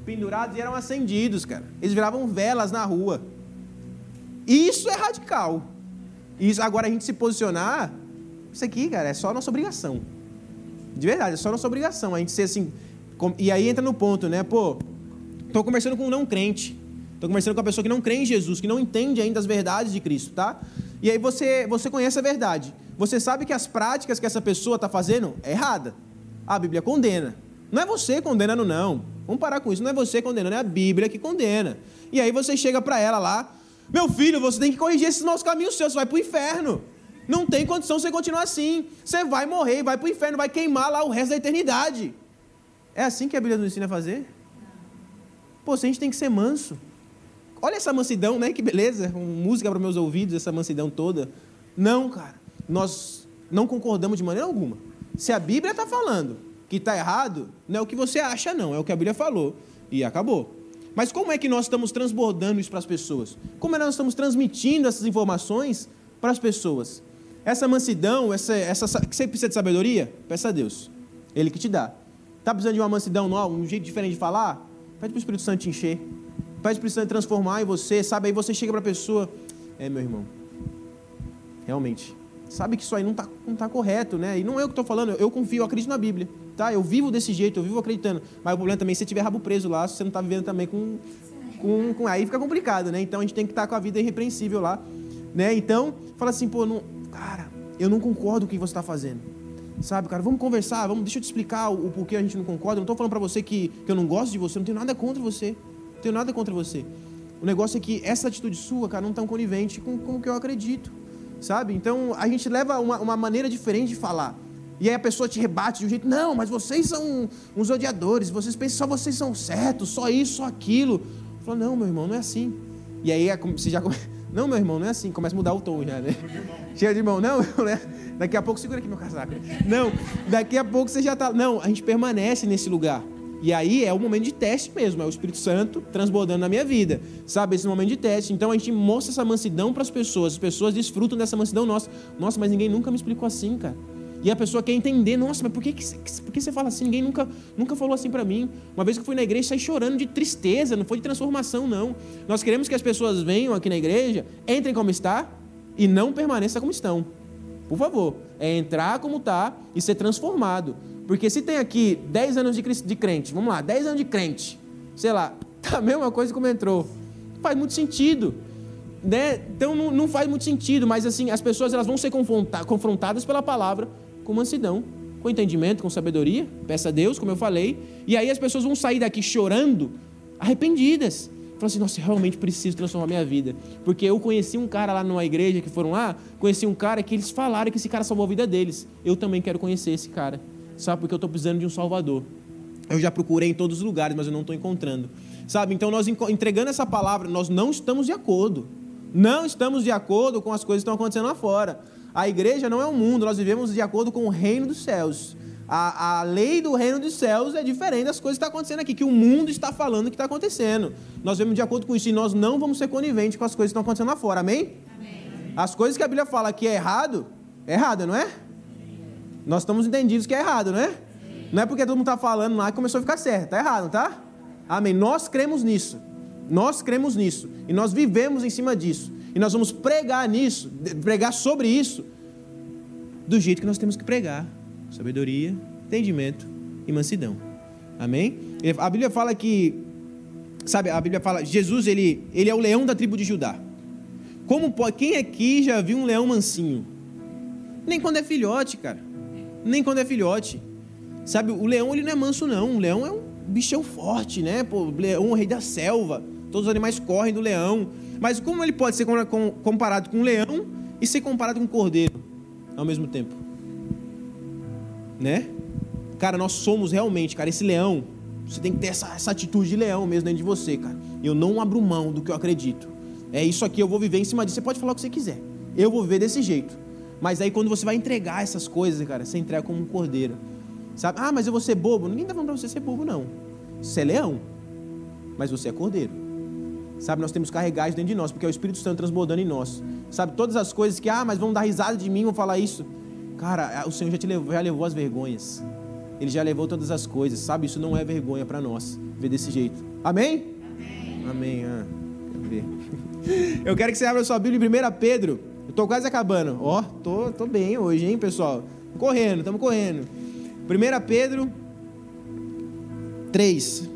pendurados e eram acendidos, cara. Eles viravam velas na rua. Isso é radical. Isso, agora a gente se posicionar, isso aqui, cara, é só nossa obrigação. De verdade, é só nossa obrigação. A gente ser assim. E aí entra no ponto, né? Pô, tô conversando com um não crente. Tô conversando com uma pessoa que não crê em Jesus, que não entende ainda as verdades de Cristo, tá? E aí você, você conhece a verdade. Você sabe que as práticas que essa pessoa está fazendo é errada. A Bíblia condena. Não é você condenando, não. Vamos parar com isso. Não é você condenando, é a Bíblia que condena. E aí você chega para ela lá, meu filho, você tem que corrigir esses maus caminhos seus, você vai para o inferno. Não tem condição você continuar assim. Você vai morrer, vai para o inferno, vai queimar lá o resto da eternidade. É assim que a Bíblia nos ensina a fazer? Pô, a gente tem que ser manso. Olha essa mansidão, né? Que beleza. Música para meus ouvidos, essa mansidão toda. Não, cara. Nós não concordamos de maneira alguma. Se a Bíblia está falando que está errado, não é o que você acha, não. É o que a Bíblia falou. E acabou. Mas como é que nós estamos transbordando isso para as pessoas? Como é que nós estamos transmitindo essas informações para as pessoas? Essa mansidão, essa, essa, você precisa de sabedoria? Peça a Deus. Ele que te dá. Está precisando de uma mansidão nova, um jeito diferente de falar? Pede para o Espírito Santo te encher. Pede para o Espírito Santo transformar em você. Sabe, aí você chega para a pessoa. É, meu irmão. Realmente. Sabe que isso aí não está não tá correto, né? E não é eu que estou falando. Eu confio, eu acredito na Bíblia. Tá? Eu vivo desse jeito, eu vivo acreditando. Mas o problema também é se você tiver rabo preso lá, se você não está vivendo também com, com, com, Aí fica complicado, né? Então a gente tem que estar tá com a vida irrepreensível lá. Né? Então, fala assim, pô, não, cara, eu não concordo com o que você está fazendo. Sabe, cara, vamos conversar, vamos, deixa eu te explicar o, o porquê a gente não concorda. Eu não estou falando para você que, que eu não gosto de você, não tenho nada contra você. Não tenho nada contra você. O negócio é que essa atitude sua, cara, não está conivente com, com o que eu acredito. Sabe? Então a gente leva uma, uma maneira diferente de falar. E aí a pessoa te rebate de um jeito, não, mas vocês são uns odiadores, vocês pensam só vocês são certos, só isso, só aquilo. Fala, não, meu irmão, não é assim. E aí é você já começa. Não, meu irmão, não é assim. Começa a mudar o tom já, né? Chega de irmão, não, né? Daqui a pouco, segura aqui meu casaco. Não, daqui a pouco você já está. Não, a gente permanece nesse lugar. E aí é o momento de teste mesmo, é o Espírito Santo transbordando na minha vida, sabe? Esse momento de teste. Então a gente mostra essa mansidão para as pessoas, as pessoas desfrutam dessa mansidão nossa. Nossa, mas ninguém nunca me explicou assim, cara. E a pessoa quer entender, nossa, mas por que, que, por que você fala assim? Ninguém nunca, nunca falou assim para mim. Uma vez que eu fui na igreja, saí chorando de tristeza, não foi de transformação, não. Nós queremos que as pessoas venham aqui na igreja, entrem como está e não permaneçam como estão. Por favor, é entrar como está e ser transformado. Porque se tem aqui 10 anos de, crente, vamos lá, 10 anos de crente, sei lá, tá a mesma coisa como entrou. Faz muito sentido. Né? Então não, não faz muito sentido, mas assim, as pessoas elas vão ser confrontadas pela palavra com mansidão, com entendimento, com sabedoria, peça a Deus, como eu falei, e aí as pessoas vão sair daqui chorando, arrependidas. Falam assim, nossa, eu realmente preciso transformar minha vida. Porque eu conheci um cara lá numa igreja que foram lá, conheci um cara que eles falaram que esse cara salvou a vida deles. Eu também quero conhecer esse cara. Sabe, porque eu estou precisando de um salvador. Eu já procurei em todos os lugares, mas eu não estou encontrando. Sabe, então nós entregando essa palavra, nós não estamos de acordo. Não estamos de acordo com as coisas que estão acontecendo lá fora. A igreja não é o mundo, nós vivemos de acordo com o reino dos céus. A, a lei do reino dos céus é diferente das coisas que estão acontecendo aqui, que o mundo está falando que está acontecendo. Nós vivemos de acordo com isso e nós não vamos ser coniventes com as coisas que estão acontecendo lá fora, amém? amém. As coisas que a Bíblia fala que é errado, é errado, não é? Nós estamos entendidos que é errado, não é? Não é porque todo mundo está falando lá que começou a ficar certo, está errado, tá? Amém. Nós cremos nisso. Nós cremos nisso. E nós vivemos em cima disso. E nós vamos pregar nisso, pregar sobre isso, do jeito que nós temos que pregar: sabedoria, entendimento e mansidão. Amém? A Bíblia fala que, sabe, a Bíblia fala, Jesus ele, ele é o leão da tribo de Judá. Como pode, quem aqui já viu um leão mansinho? Nem quando é filhote, cara. Nem quando é filhote. Sabe, o leão ele não é manso não, o leão é um bichão forte, né? Pô, leão, o rei da selva. Todos os animais correm do leão. Mas como ele pode ser comparado com um leão e ser comparado com um cordeiro ao mesmo tempo? Né? Cara, nós somos realmente, cara, esse leão. Você tem que ter essa, essa atitude de leão mesmo dentro de você, cara. Eu não abro mão do que eu acredito. É isso aqui, eu vou viver em cima disso. Você pode falar o que você quiser. Eu vou viver desse jeito. Mas aí quando você vai entregar essas coisas, cara, você entrega como um cordeiro. Sabe? Ah, mas eu vou ser bobo. Ninguém está falando para você ser bobo, não. Você é leão, mas você é cordeiro. Sabe, nós temos isso dentro de nós, porque é o Espírito Santo transbordando em nós. Sabe, todas as coisas que, ah, mas vão dar risada de mim, vão falar isso. Cara, o Senhor já, te levou, já levou as vergonhas. Ele já levou todas as coisas, sabe? Isso não é vergonha para nós, ver desse jeito. Amém? Amém. Amém. Ah, ver. Eu quero que você abra sua Bíblia em 1 Pedro. Eu tô quase acabando. Ó, oh, tô, tô bem hoje, hein, pessoal? Correndo, estamos correndo. 1 Pedro 3.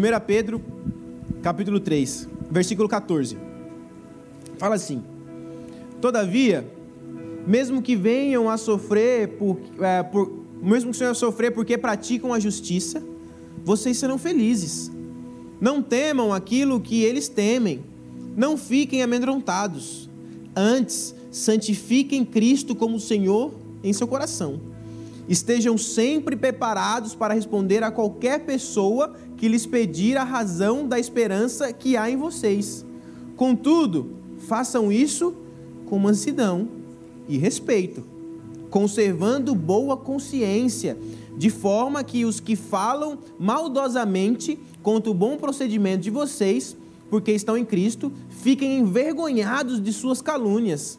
1 Pedro, capítulo 3, versículo 14. Fala assim: Todavia, mesmo que venham a sofrer por, é, por mesmo que venham a sofrer porque praticam a justiça, vocês serão felizes. Não temam aquilo que eles temem. Não fiquem amedrontados. Antes, santifiquem Cristo como Senhor em seu coração. Estejam sempre preparados para responder a qualquer pessoa que lhes pedir a razão da esperança que há em vocês. Contudo, façam isso com mansidão e respeito, conservando boa consciência, de forma que os que falam maldosamente contra o bom procedimento de vocês, porque estão em Cristo, fiquem envergonhados de suas calúnias.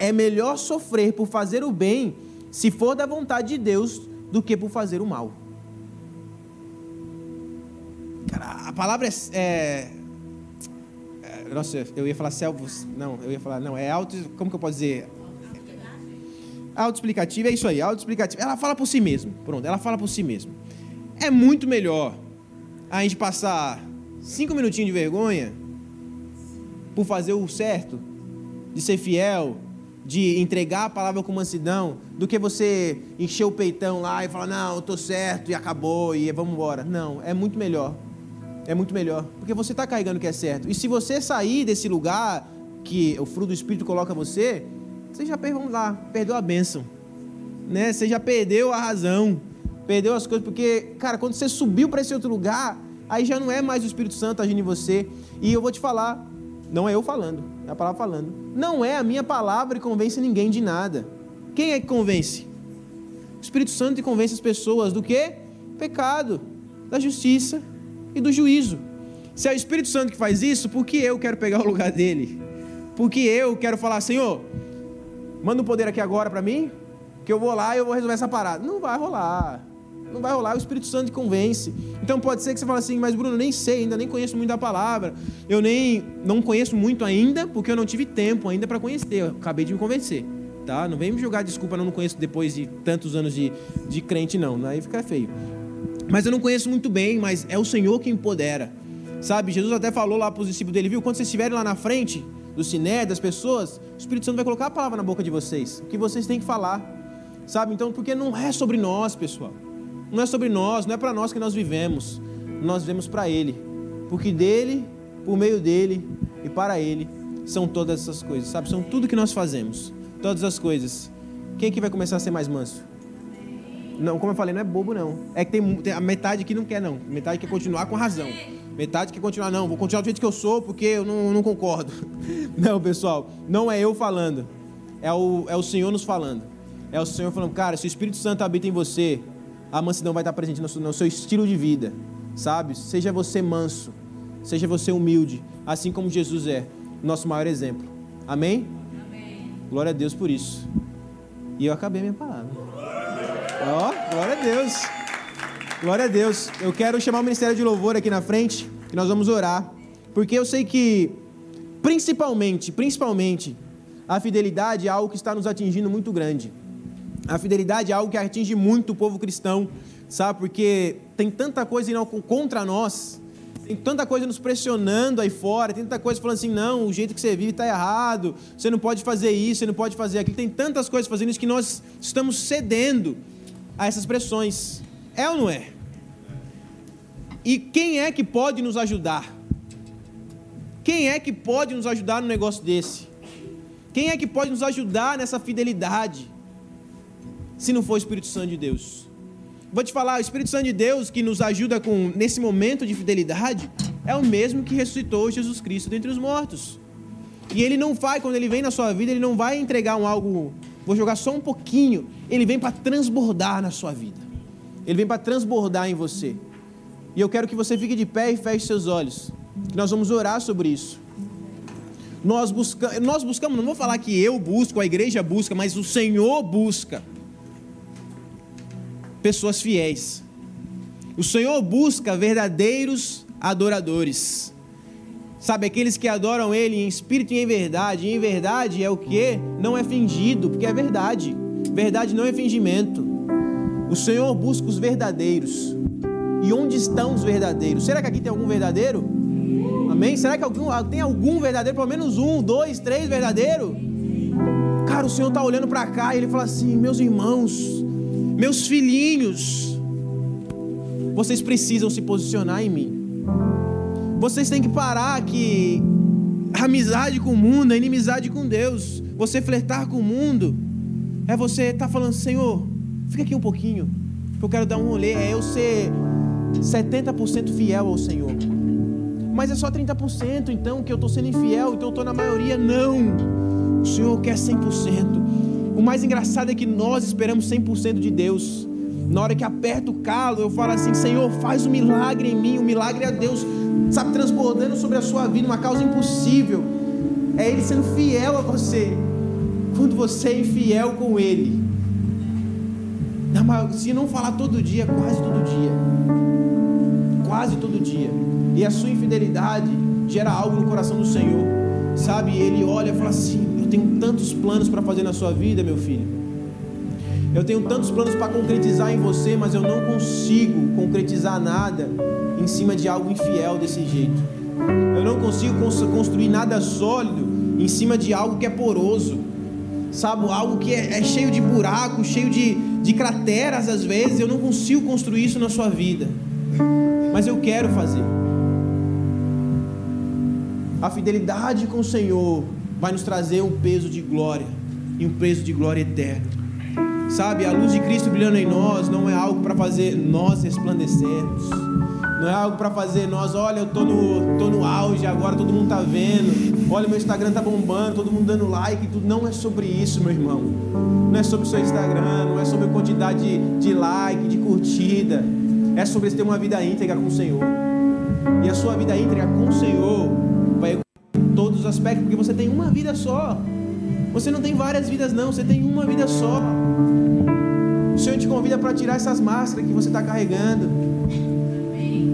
É melhor sofrer por fazer o bem, se for da vontade de Deus, do que por fazer o mal. Cara, a palavra é, é nossa, eu ia falar selvos. Não, eu ia falar, não, é auto. Como que eu posso dizer? Autoexplicativo, é isso aí, autoexplicativo. Ela fala por si mesma. Pronto, ela fala por si mesma. É muito melhor a gente passar cinco minutinhos de vergonha por fazer o certo, de ser fiel, de entregar a palavra com mansidão, do que você encher o peitão lá e falar, não, eu tô certo e acabou e vamos embora. Não, é muito melhor é muito melhor, porque você está carregando o que é certo. E se você sair desse lugar que o fruto do Espírito coloca você, você já vamos lá, perdeu a bênção, né? Você já perdeu a razão, perdeu as coisas, porque, cara, quando você subiu para esse outro lugar, aí já não é mais o Espírito Santo agindo em você. E eu vou te falar, não é eu falando, é a palavra falando. Não é a minha palavra que convence ninguém de nada. Quem é que convence? O Espírito Santo que convence as pessoas do que? Pecado, da justiça e do juízo. Se é o Espírito Santo que faz isso, por que eu quero pegar o lugar dele? Porque eu quero falar, Senhor, manda o um poder aqui agora para mim, que eu vou lá e eu vou resolver essa parada. Não vai rolar. Não vai rolar, o Espírito Santo convence. Então pode ser que você fale assim, mas Bruno, nem sei, ainda nem conheço muito da palavra. Eu nem não conheço muito ainda, porque eu não tive tempo ainda para conhecer. Eu acabei de me convencer. Tá? Não vem me jogar desculpa, não, não conheço depois de tantos anos de, de crente, não. Aí fica feio. Mas eu não conheço muito bem, mas é o Senhor que empodera. Sabe, Jesus até falou lá para os discípulos dele, viu? Quando vocês estiverem lá na frente do siné, das pessoas, o Espírito Santo vai colocar a palavra na boca de vocês, o que vocês têm que falar. Sabe? Então, porque não é sobre nós, pessoal. Não é sobre nós, não é para nós que nós vivemos. Nós vivemos para Ele. Porque dele, por meio dele e para Ele são todas essas coisas, sabe? São tudo que nós fazemos. Todas as coisas. Quem é que vai começar a ser mais manso? Não, como eu falei, não é bobo, não. É que tem, tem a metade que não quer, não. Metade quer continuar com razão. Metade quer continuar, não. Vou continuar do jeito que eu sou porque eu não, não concordo. Não, pessoal. Não é eu falando. É o, é o Senhor nos falando. É o Senhor falando, cara, se o Espírito Santo habita em você, a mansidão vai estar presente no seu, no seu estilo de vida. Sabe? Seja você manso. Seja você humilde. Assim como Jesus é. Nosso maior exemplo. Amém? Amém. Glória a Deus por isso. E eu acabei minha palavra. Ó, oh, glória a Deus. Glória a Deus. Eu quero chamar o Ministério de Louvor aqui na frente, que nós vamos orar. Porque eu sei que, principalmente, principalmente, a fidelidade é algo que está nos atingindo muito grande. A fidelidade é algo que atinge muito o povo cristão, sabe? Porque tem tanta coisa contra nós, tem tanta coisa nos pressionando aí fora, tem tanta coisa falando assim: não, o jeito que você vive está errado, você não pode fazer isso, você não pode fazer aquilo. Tem tantas coisas fazendo isso que nós estamos cedendo a essas pressões. É ou não é? E quem é que pode nos ajudar? Quem é que pode nos ajudar no negócio desse? Quem é que pode nos ajudar nessa fidelidade? Se não for o Espírito Santo de Deus. Vou te falar, o Espírito Santo de Deus que nos ajuda com nesse momento de fidelidade é o mesmo que ressuscitou Jesus Cristo dentre os mortos. E ele não vai, quando ele vem na sua vida, ele não vai entregar um algo, vou jogar só um pouquinho, ele vem para transbordar na sua vida. Ele vem para transbordar em você. E eu quero que você fique de pé e feche seus olhos. Que nós vamos orar sobre isso. Nós, busca, nós buscamos, não vou falar que eu busco, a igreja busca, mas o Senhor busca pessoas fiéis. O Senhor busca verdadeiros adoradores. Sabe, aqueles que adoram Ele em espírito e em verdade. E em verdade é o que? Não é fingido, porque é verdade. Verdade não é fingimento. O Senhor busca os verdadeiros. E onde estão os verdadeiros? Será que aqui tem algum verdadeiro? Amém? Será que algum, tem algum verdadeiro? Pelo menos um, dois, três verdadeiro? Cara, o Senhor está olhando para cá e Ele fala assim: Meus irmãos, meus filhinhos, vocês precisam se posicionar em mim. Vocês têm que parar que amizade com o mundo é inimizade com Deus. Você flertar com o mundo é você estar tá falando, Senhor, fica aqui um pouquinho, que eu quero dar um rolê. É eu ser 70% fiel ao Senhor. Mas é só 30% então que eu estou sendo infiel, então eu estou na maioria. Não. O Senhor quer 100%. O mais engraçado é que nós esperamos 100% de Deus. Na hora que aperta o calo, eu falo assim: Senhor, faz um milagre em mim. O milagre é Deus, sabe, transbordando sobre a sua vida, uma causa impossível. É Ele sendo fiel a você. Quando você é infiel com Ele. Se não falar todo dia, quase todo dia. Quase todo dia. E a sua infidelidade gera algo no coração do Senhor. Sabe? Ele olha e fala assim: tenho tantos planos para fazer na sua vida, meu filho. Eu tenho tantos planos para concretizar em você, mas eu não consigo concretizar nada em cima de algo infiel desse jeito. Eu não consigo construir nada sólido em cima de algo que é poroso, sabe? Algo que é, é cheio de buracos, cheio de, de crateras às vezes. Eu não consigo construir isso na sua vida, mas eu quero fazer. A fidelidade com o Senhor vai nos trazer um peso de glória e um peso de glória eterna. Sabe, a luz de Cristo brilhando em nós não é algo para fazer nós resplandecermos. Não é algo para fazer nós, olha, eu tô no, tô no auge, agora todo mundo tá vendo. Olha, meu Instagram tá bombando, todo mundo dando like e tudo. Não é sobre isso, meu irmão. Não é sobre o seu Instagram, não é sobre a quantidade de, de like, de curtida. É sobre ter uma vida íntegra com o Senhor. E a sua vida íntegra com o Senhor todos os aspectos, porque você tem uma vida só. Você não tem várias vidas, não, você tem uma vida só. O Senhor te convida para tirar essas máscaras que você está carregando.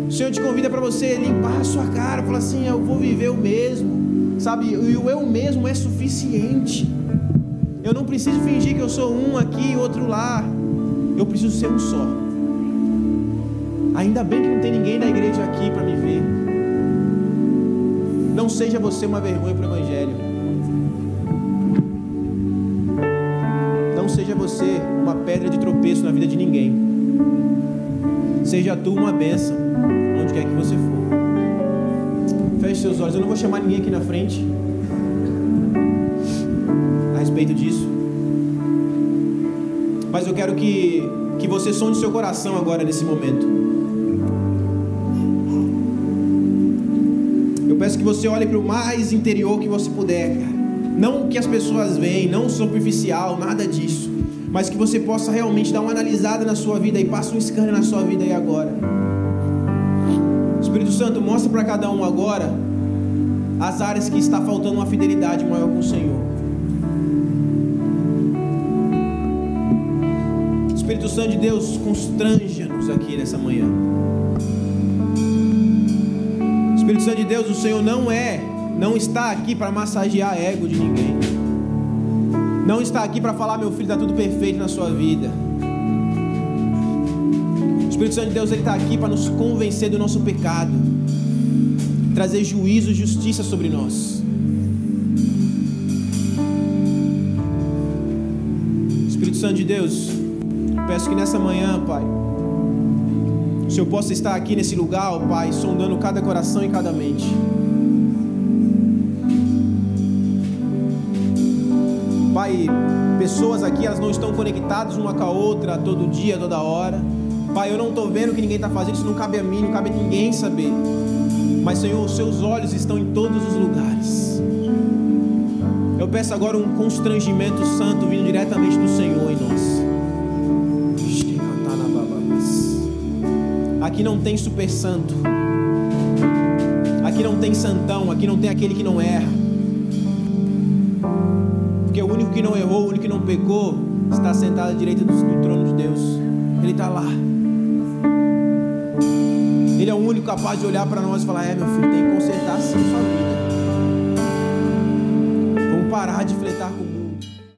O Senhor te convida para você limpar a sua cara, falar assim: Eu vou viver o mesmo, sabe? E o eu mesmo é suficiente. Eu não preciso fingir que eu sou um aqui e outro lá. Eu preciso ser um só. Ainda bem que não tem ninguém da igreja aqui para me ver. Não seja você uma vergonha para o Evangelho. Não seja você uma pedra de tropeço na vida de ninguém. Seja tu uma bênção, onde quer que você for. Feche seus olhos. Eu não vou chamar ninguém aqui na frente a respeito disso. Mas eu quero que, que você sonde seu coração agora nesse momento. Que você olhe para o mais interior que você puder, cara. Não o que as pessoas veem, não superficial, nada disso. Mas que você possa realmente dar uma analisada na sua vida e passe um scanner na sua vida aí agora. Espírito Santo, mostra para cada um agora as áreas que está faltando uma fidelidade maior com o Senhor. Espírito Santo de Deus, constranja-nos aqui nessa manhã. Espírito Santo de Deus, o Senhor não é, não está aqui para massagear ego de ninguém. não está aqui para falar, meu filho, está tudo perfeito na sua vida. O Espírito Santo de Deus ele está aqui para nos convencer do nosso pecado, trazer juízo e justiça sobre nós. Espírito Santo de Deus, peço que nessa manhã, Pai, o Senhor possa estar aqui nesse lugar, ó Pai, sondando cada coração e cada mente. Pai, pessoas aqui elas não estão conectadas uma com a outra todo dia, toda hora. Pai, eu não estou vendo o que ninguém está fazendo, isso não cabe a mim, não cabe a ninguém saber. Mas, Senhor, os seus olhos estão em todos os lugares. Eu peço agora um constrangimento santo vindo diretamente do Senhor em nós. Aqui não tem super santo. Aqui não tem santão. Aqui não tem aquele que não erra. Porque o único que não errou, o único que não pecou, está sentado à direita do, do trono de Deus. Ele está lá. Ele é o único capaz de olhar para nós e falar: É, meu filho, tem que consertar sim sua vida. Vamos parar de